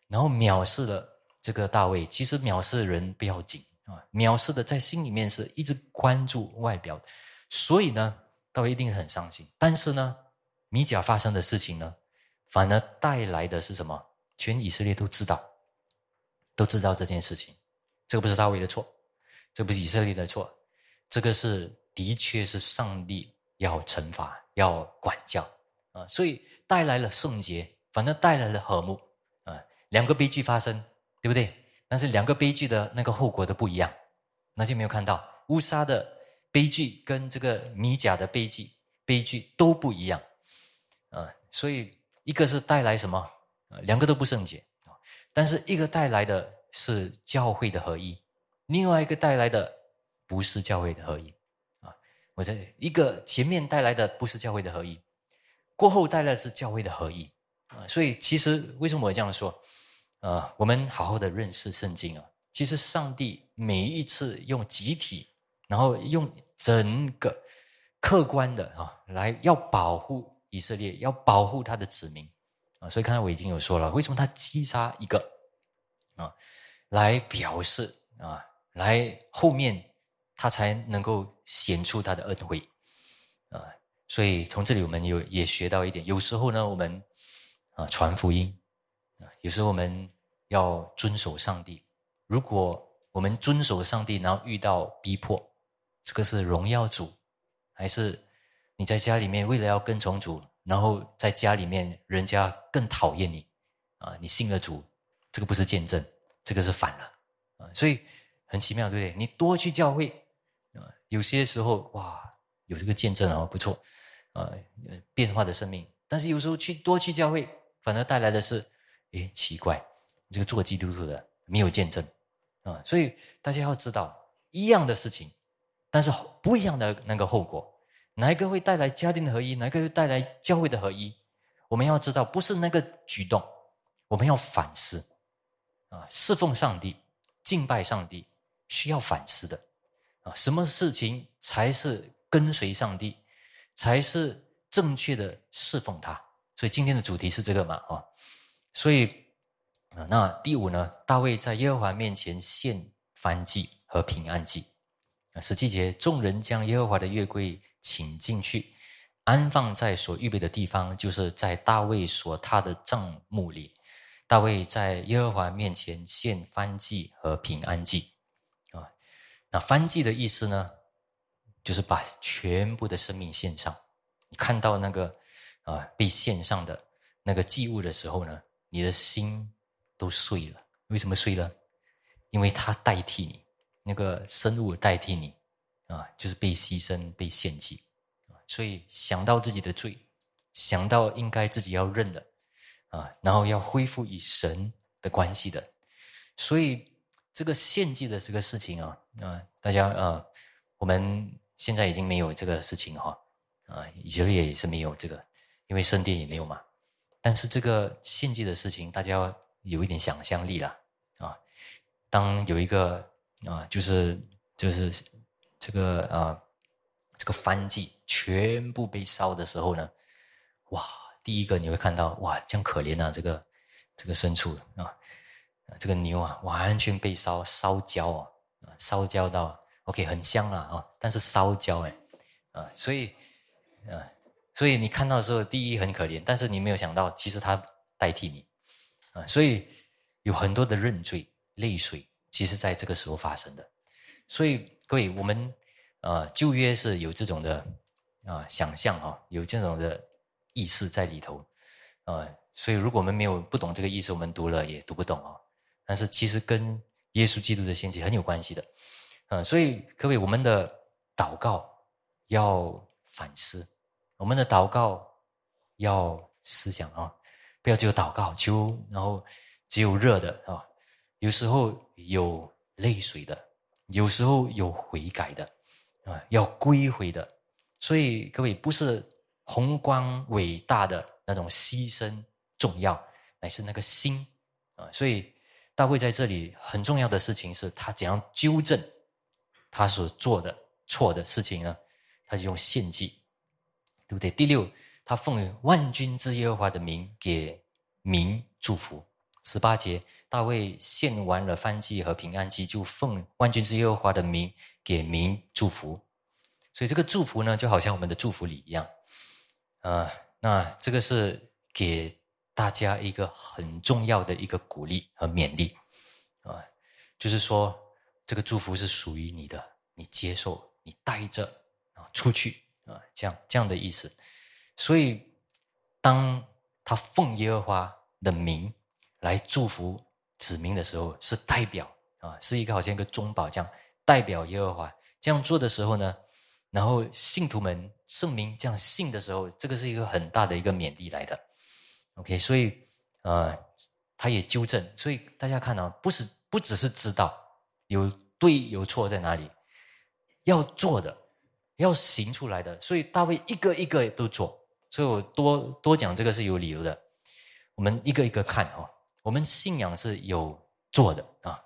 然后藐视了这个大卫。其实藐视的人不要紧啊，藐视的在心里面是一直关注外表，所以呢。大卫一定很伤心，但是呢，米甲发生的事情呢，反而带来的是什么？全以色列都知道，都知道这件事情。这个不是大卫的错，这不是以色列的错，这个是的确是上帝要惩罚、要管教啊，所以带来了圣洁，反正带来了和睦啊。两个悲剧发生，对不对？但是两个悲剧的那个后果都不一样，那就没有看到乌沙的。悲剧跟这个米甲的悲剧，悲剧都不一样，啊，所以一个是带来什么？两个都不圣洁，但是一个带来的是教会的合一，另外一个带来的不是教会的合一啊！我在一个前面带来的不是教会的合一，过后带来的是教会的合一啊！所以其实为什么我这样说？啊，我们好好的认识圣经啊！其实上帝每一次用集体，然后用整个客观的啊来要保护以色列，要保护他的子民。啊，所以刚才我已经有说了，为什么他击杀一个啊，来表示啊，来后面他才能够显出他的恩惠啊。所以从这里我们有也学到一点，有时候呢，我们啊传福音啊，有时候我们要遵守上帝。如果我们遵守上帝，然后遇到逼迫，这个是荣耀主，还是你在家里面为了要跟从主？然后在家里面，人家更讨厌你，啊，你信了主，这个不是见证，这个是反了，啊，所以很奇妙，对不对？你多去教会，啊，有些时候哇，有这个见证啊，不错，啊，变化的生命。但是有时候去多去教会，反而带来的是，诶，奇怪，这个做基督徒的没有见证，啊，所以大家要知道一样的事情，但是不一样的那个后果。哪一个会带来家庭的合一？哪一个会带来教会的合一？我们要知道，不是那个举动，我们要反思啊！侍奉上帝、敬拜上帝，需要反思的啊！什么事情才是跟随上帝，才是正确的侍奉他？所以今天的主题是这个嘛？啊！所以啊，那第五呢？大卫在耶和华面前献燔祭和平安祭！十七节，众人将耶和华的月柜。请进去，安放在所预备的地方，就是在大卫所他的帐幕里。大卫在耶和华面前献燔祭和平安祭啊。那燔祭的意思呢，就是把全部的生命献上。你看到那个啊被献上的那个祭物的时候呢，你的心都碎了。为什么碎了？因为他代替你，那个生物代替你。啊，就是被牺牲、被献祭，啊，所以想到自己的罪，想到应该自己要认的，啊，然后要恢复与神的关系的，所以这个献祭的这个事情啊，啊，大家啊，我们现在已经没有这个事情哈，啊，以色列也是没有这个，因为圣殿也没有嘛，但是这个献祭的事情，大家要有一点想象力了，啊，当有一个啊，就是就是。这个啊，这个番祭全部被烧的时候呢，哇！第一个你会看到，哇，这样可怜啊，这个这个牲畜啊，这个牛啊，完全被烧烧焦啊，烧焦到 OK 很香了啊，但是烧焦哎，啊，所以啊，所以你看到的时候，第一很可怜，但是你没有想到，其实它代替你啊，所以有很多的认罪泪水，其实在这个时候发生的，所以。各位，我们呃旧约是有这种的啊想象哈，有这种的意思在里头啊，所以如果我们没有不懂这个意思，我们读了也读不懂啊。但是其实跟耶稣基督的献祭很有关系的，呃，所以各位，我们的祷告要反思，我们的祷告要思想啊，不要只有祷告求，然后只有热的啊，有时候有泪水的。有时候有悔改的，啊，要归回的，所以各位不是宏观伟大的那种牺牲重要，乃是那个心啊。所以大卫在这里很重要的事情是他怎样纠正他所做的错的事情呢？他就用献祭，对不对？第六，他奉万军之耶和华的名给民祝福。十八节，大卫献完了燔祭和平安祭，就奉万军之耶和华的名给民祝福。所以这个祝福呢，就好像我们的祝福礼一样，啊，那这个是给大家一个很重要的一个鼓励和勉励，啊，就是说这个祝福是属于你的，你接受，你带着啊出去啊，这样这样的意思。所以当他奉耶和华的名。来祝福子民的时候，是代表啊，是一个好像一个中保这样代表耶和华这样做的时候呢，然后信徒们圣明这样信的时候，这个是一个很大的一个勉励来的。OK，所以啊，他也纠正。所以大家看啊，不是不只是知道有对有错在哪里，要做的，要行出来的。所以大卫一个一个都做。所以我多多讲这个是有理由的。我们一个一个看哦，我们信仰是有做的啊，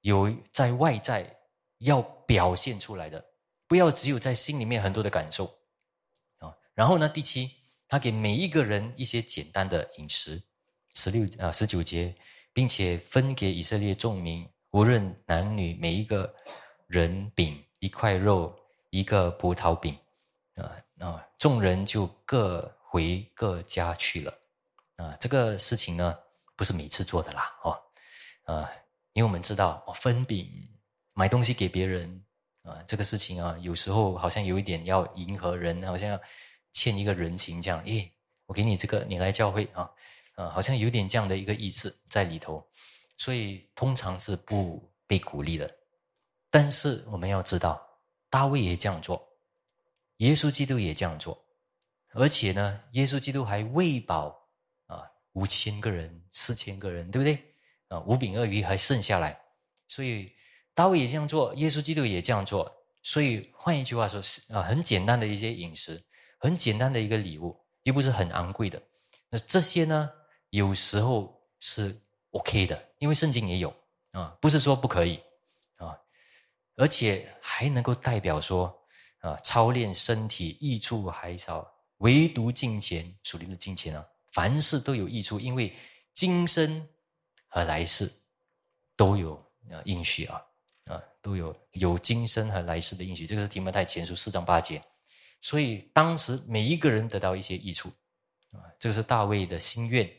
有在外在要表现出来的，不要只有在心里面很多的感受啊。然后呢，第七。他给每一个人一些简单的饮食，十六啊十九节，并且分给以色列众民，无论男女，每一个人饼一块肉，一个葡萄饼，啊啊，众人就各回各家去了。啊，这个事情呢，不是每次做的啦，哦，啊，因为我们知道，哦，分饼买东西给别人，啊，这个事情啊，有时候好像有一点要迎合人，好像要。欠一个人情，这样，诶，我给你这个，你来教会啊，啊，好像有点这样的一个意思在里头，所以通常是不被鼓励的。但是我们要知道，大卫也这样做，耶稣基督也这样做，而且呢，耶稣基督还喂饱五千个人、四千个人，对不对？啊，五饼二鱼还剩下来，所以大卫也这样做，耶稣基督也这样做，所以换一句话说，是啊，很简单的一些饮食。很简单的一个礼物，又不是很昂贵的。那这些呢，有时候是 OK 的，因为圣经也有啊，不是说不可以啊，而且还能够代表说啊，操练身体益处还少，唯独金钱属灵的金钱啊，凡事都有益处，因为今生和来世都有啊应许啊啊，都有有今生和来世的应许。这个是提摩太前书四章八节。所以当时每一个人得到一些益处，啊，这个是大卫的心愿，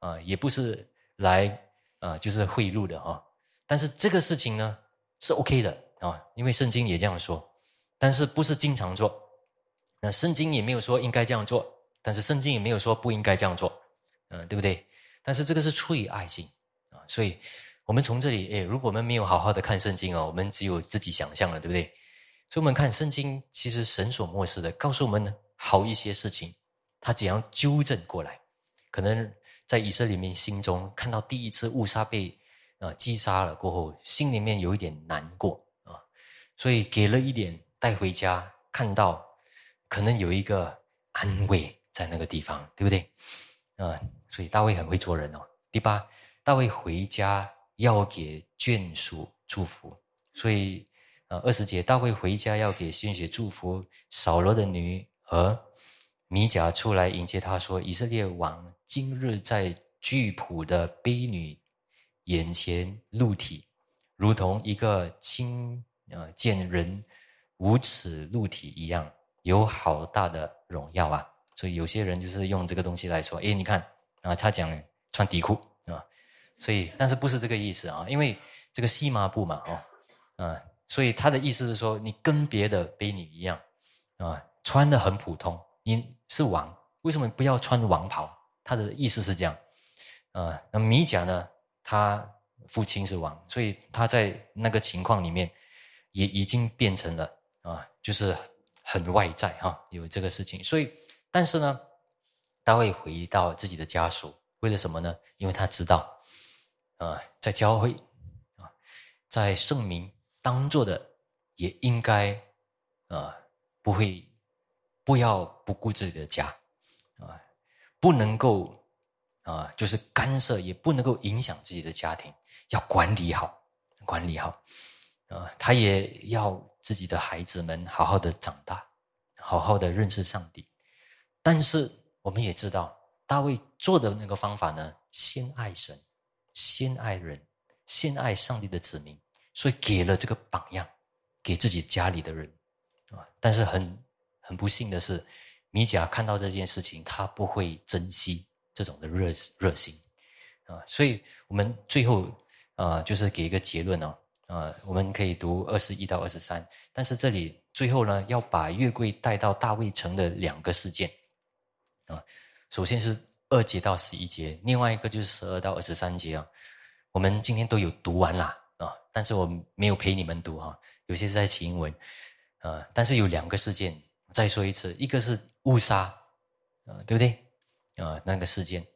啊，也不是来啊，就是贿赂的啊。但是这个事情呢是 OK 的啊，因为圣经也这样说，但是不是经常做。那圣经也没有说应该这样做，但是圣经也没有说不应该这样做，嗯，对不对？但是这个是出于爱心啊，所以我们从这里，哎，如果我们没有好好的看圣经哦，我们只有自己想象了，对不对？所以，我们看圣经，其实神所漠视的，告诉我们好一些事情，他怎样纠正过来？可能在以色列民心中看到第一次误杀被啊击杀了过后，心里面有一点难过啊，所以给了一点带回家，看到可能有一个安慰在那个地方，对不对？啊，所以大卫很会做人哦。第八，大卫回家要给眷属祝福，所以。啊，二十节，大卫回家要给鲜血祝福。扫罗的女儿米甲出来迎接他，说：“以色列王今日在巨仆的卑女眼前露体，如同一个亲呃见人无耻露体一样，有好大的荣耀啊！”所以有些人就是用这个东西来说：“哎，你看啊，他讲穿底裤啊，所以但是不是这个意思啊？因为这个细麻布嘛，哦，啊。”所以他的意思是说，你跟别的婢女一样，啊，穿的很普通。你是王，为什么不要穿王袍？他的意思是这样，啊，那米甲呢？他父亲是王，所以他在那个情况里面，也已经变成了啊，就是很外在哈，有这个事情。所以，但是呢，大卫回到自己的家属，为了什么呢？因为他知道，啊，在教会，啊，在圣明。当做的也应该，啊，不会，不要不顾自己的家，啊，不能够，啊，就是干涉，也不能够影响自己的家庭，要管理好，管理好，啊，他也要自己的孩子们好好的长大，好好的认识上帝。但是我们也知道，大卫做的那个方法呢，先爱神，先爱人，先爱上帝的子民。所以给了这个榜样，给自己家里的人，啊，但是很很不幸的是，米甲看到这件事情，他不会珍惜这种的热热心，啊，所以我们最后啊，就是给一个结论哦，啊，我们可以读二十一到二十三，但是这里最后呢，要把月桂带到大卫城的两个事件，啊，首先是二节到十一节，另外一个就是十二到二十三节啊，我们今天都有读完啦。啊，但是我没有陪你们读哈，有些是在起英文，啊，但是有两个事件，再说一次，一个是误杀，啊，对不对？啊，那个事件，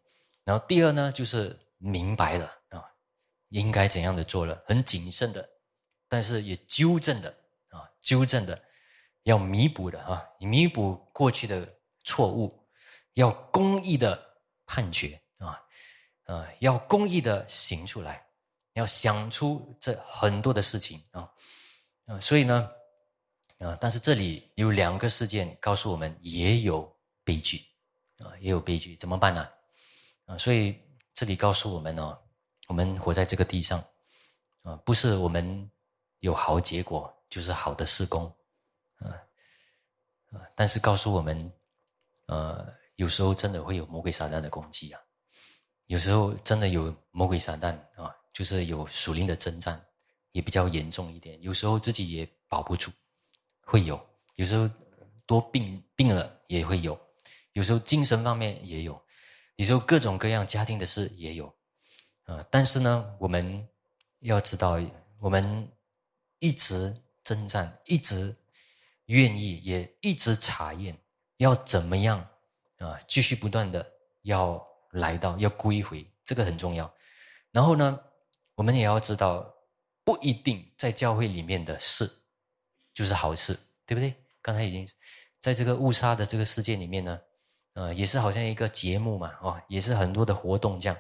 然后第二呢，就是明白了啊，应该怎样的做了，很谨慎的，但是也纠正的啊，纠正的，要弥补的啊，弥补过去的错误，要公义的判决啊，啊，要公义的行出来，要想出这很多的事情啊，啊，所以呢，啊，但是这里有两个事件告诉我们，也有悲剧啊，也有悲剧，怎么办呢？啊，所以。这里告诉我们哦，我们活在这个地上，啊，不是我们有好结果就是好的施工，啊啊，但是告诉我们，呃，有时候真的会有魔鬼撒旦的攻击啊，有时候真的有魔鬼撒旦啊，就是有属灵的征战，也比较严重一点，有时候自己也保不住，会有，有时候多病病了也会有，有时候精神方面也有。有时候各种各样家庭的事也有，啊，但是呢，我们要知道，我们一直征战，一直愿意，也一直查验，要怎么样啊？继续不断的要来到，要归回，这个很重要。然后呢，我们也要知道，不一定在教会里面的事就是好事，对不对？刚才已经在这个误杀的这个世界里面呢。呃，也是好像一个节目嘛，哦，也是很多的活动这样，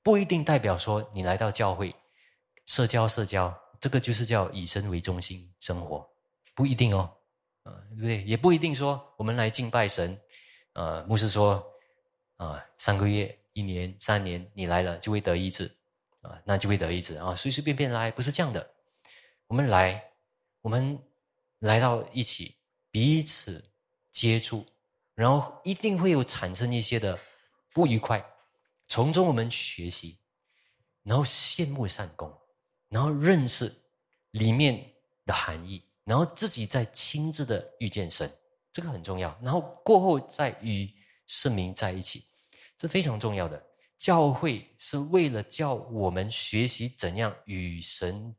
不一定代表说你来到教会社交社交，这个就是叫以身为中心生活，不一定哦，啊，对不对？也不一定说我们来敬拜神，呃，牧师说，啊，三个月、一年、三年，你来了就会得医治，啊，那就会得医治啊，随随便便来不是这样的，我们来，我们来到一起彼此接触。然后一定会有产生一些的不愉快，从中我们学习，然后羡慕善功，然后认识里面的含义，然后自己再亲自的遇见神，这个很重要。然后过后再与圣灵在一起，这非常重要的。教会是为了教我们学习怎样与神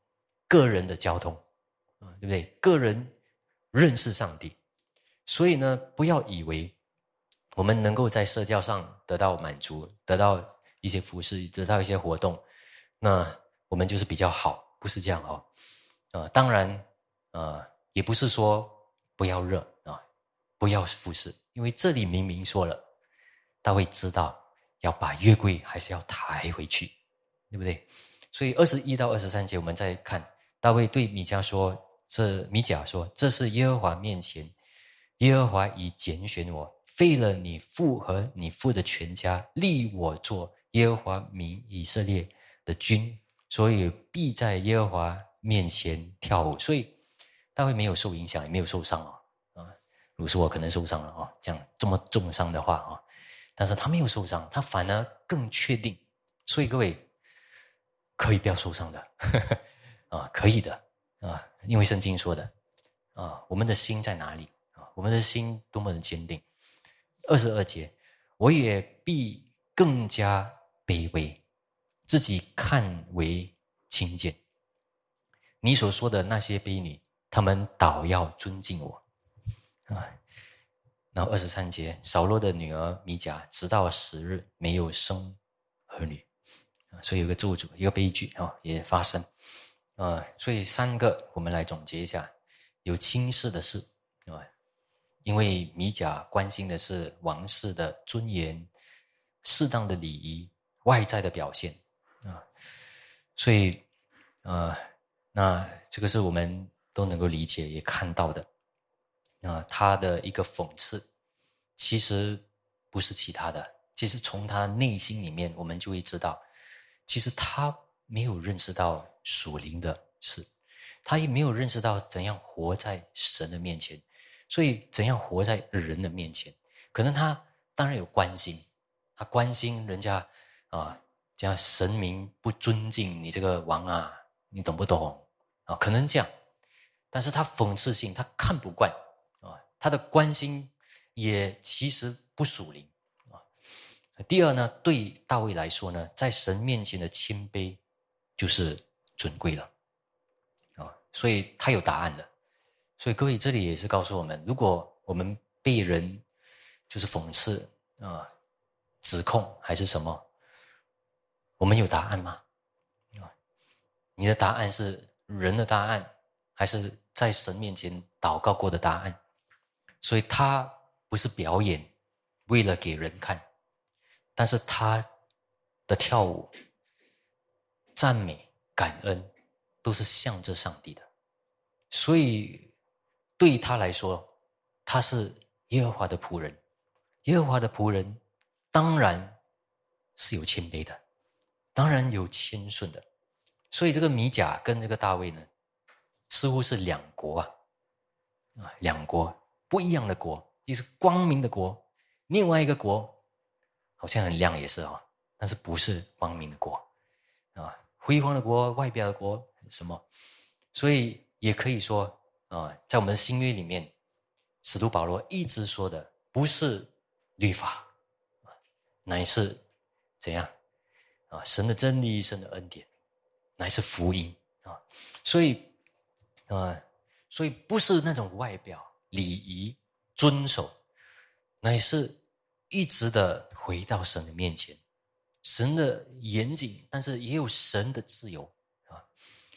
个人的交通，啊，对不对？个人认识上帝。所以呢，不要以为我们能够在社交上得到满足，得到一些服饰，得到一些活动，那我们就是比较好，不是这样哦。啊，当然，啊，也不是说不要热，不要服饰，因为这里明明说了，大卫知道要把约柜还是要抬回去，对不对？所以二十一到二十三节，我们再看大卫对米迦说：“这米甲说，这是耶和华面前。”耶和华已拣选我，废了你父和你父的全家，立我做耶和华民以色列的君，所以必在耶和华面前跳舞。所以大卫没有受影响，也没有受伤啊啊！如果我可能受伤了啊，这样这么重伤的话啊，但是他没有受伤，他反而更确定。所以各位可以不要受伤的啊，可以的啊，因为圣经说的啊，我们的心在哪里啊？我们的心多么的坚定！二十二节，我也必更加卑微，自己看为轻贱。你所说的那些婢女，他们倒要尊敬我啊。然后二十三节，扫罗的女儿米甲，直到十日没有生儿女啊，所以有个咒诅，一个悲剧啊，也发生啊。所以三个，我们来总结一下：有轻视的事啊。因为米甲关心的是王室的尊严、适当的礼仪、外在的表现啊，所以啊，那这个是我们都能够理解也看到的啊，他的一个讽刺，其实不是其他的，其实从他内心里面，我们就会知道，其实他没有认识到属灵的事，他也没有认识到怎样活在神的面前。所以，怎样活在人的面前？可能他当然有关心，他关心人家啊，这样神明不尊敬你这个王啊，你懂不懂啊？可能这样，但是他讽刺性，他看不惯，他的关心也其实不属灵啊。第二呢，对大卫来说呢，在神面前的谦卑就是尊贵了啊，所以他有答案的。所以各位，这里也是告诉我们：如果我们被人就是讽刺啊、指控还是什么，我们有答案吗？啊，你的答案是人的答案，还是在神面前祷告过的答案？所以，他不是表演，为了给人看，但是他的跳舞、赞美、感恩，都是向着上帝的。所以，对他来说，他是耶和华的仆人。耶和华的仆人，当然是有谦卑的，当然有谦顺的。所以，这个米甲跟这个大卫呢，似乎是两国啊，啊，两国。不一样的国，一是光明的国，另外一个国好像很亮，也是啊，但是不是光明的国啊？辉煌的国，外表的国什么？所以也可以说啊，在我们的新约里面，使徒保罗一直说的不是律法，乃是怎样啊？神的真理，神的恩典，乃是福音啊！所以啊，所以不是那种外表。礼仪遵守，乃是一直的回到神的面前，神的严谨，但是也有神的自由啊。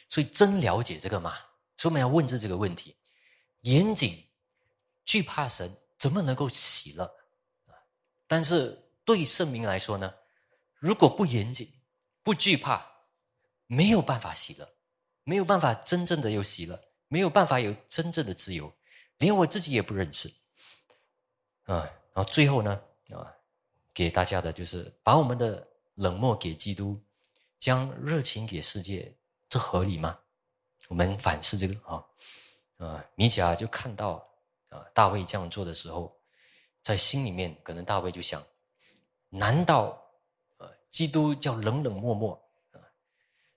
所以真了解这个嘛？所以我们要问这这个问题：严谨、惧怕神，怎么能够喜乐啊？但是对圣明来说呢？如果不严谨、不惧怕，没有办法喜乐，没有办法真正的有喜乐，没有办法有真正的自由。连我自己也不认识，啊，然后最后呢，啊，给大家的就是把我们的冷漠给基督，将热情给世界，这合理吗？我们反思这个啊，啊，米甲就看到啊，大卫这样做的时候，在心里面可能大卫就想，难道啊，基督叫冷冷漠漠啊，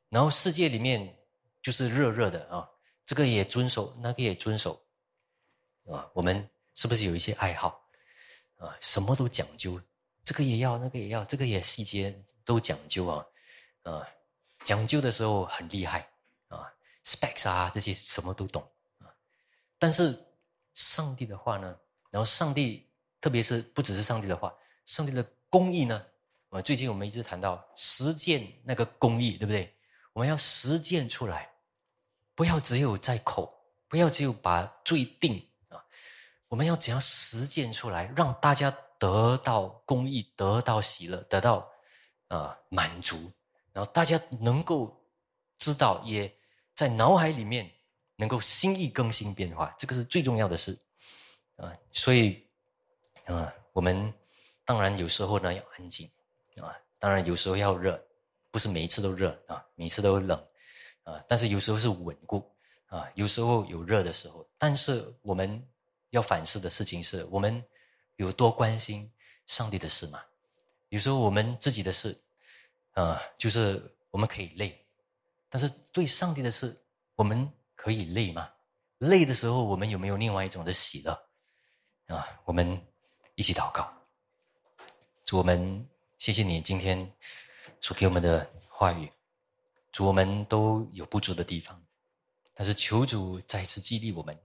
然后世界里面就是热热的啊，这个也遵守，那个也遵守。啊，我们是不是有一些爱好啊？什么都讲究，这个也要，那个也要，这个也细节都讲究啊！啊，讲究的时候很厉害啊，specs 啊这些什么都懂啊。但是上帝的话呢？然后上帝，特别是不只是上帝的话，上帝的公义呢？啊，最近我们一直谈到实践那个公义，对不对？我们要实践出来，不要只有在口，不要只有把罪定。我们要怎样实践出来，让大家得到公益，得到喜乐，得到啊满足，然后大家能够知道，也在脑海里面能够心意更新变化，这个是最重要的事啊。所以啊，我们当然有时候呢要安静啊，当然有时候要热，不是每一次都热啊，每次都冷啊，但是有时候是稳固啊，有时候有热的时候，但是我们。要反思的事情是我们有多关心上帝的事吗？有时候我们自己的事，啊，就是我们可以累，但是对上帝的事，我们可以累吗？累的时候，我们有没有另外一种的喜乐？啊，我们一起祷告，主我们谢谢你今天所给我们的话语，主我们都有不足的地方，但是求主再次激励我们。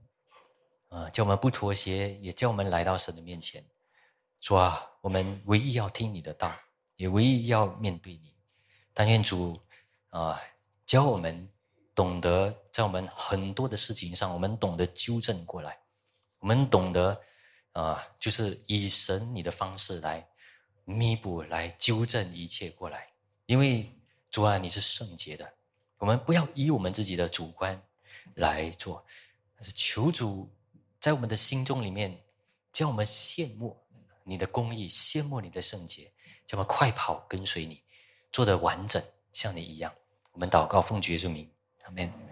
啊，叫我们不妥协，也叫我们来到神的面前，主啊，我们唯一要听你的道，也唯一要面对你。但愿主啊，教我们懂得在我们很多的事情上，我们懂得纠正过来，我们懂得啊，就是以神你的方式来弥补、来纠正一切过来。因为主啊，你是圣洁的，我们不要以我们自己的主观来做，但是求主。在我们的心中里面，叫我们羡慕你的公义，羡慕你的圣洁，叫我们快跑跟随你，做的完整，像你一样。我们祷告奉主耶稣名，阿门。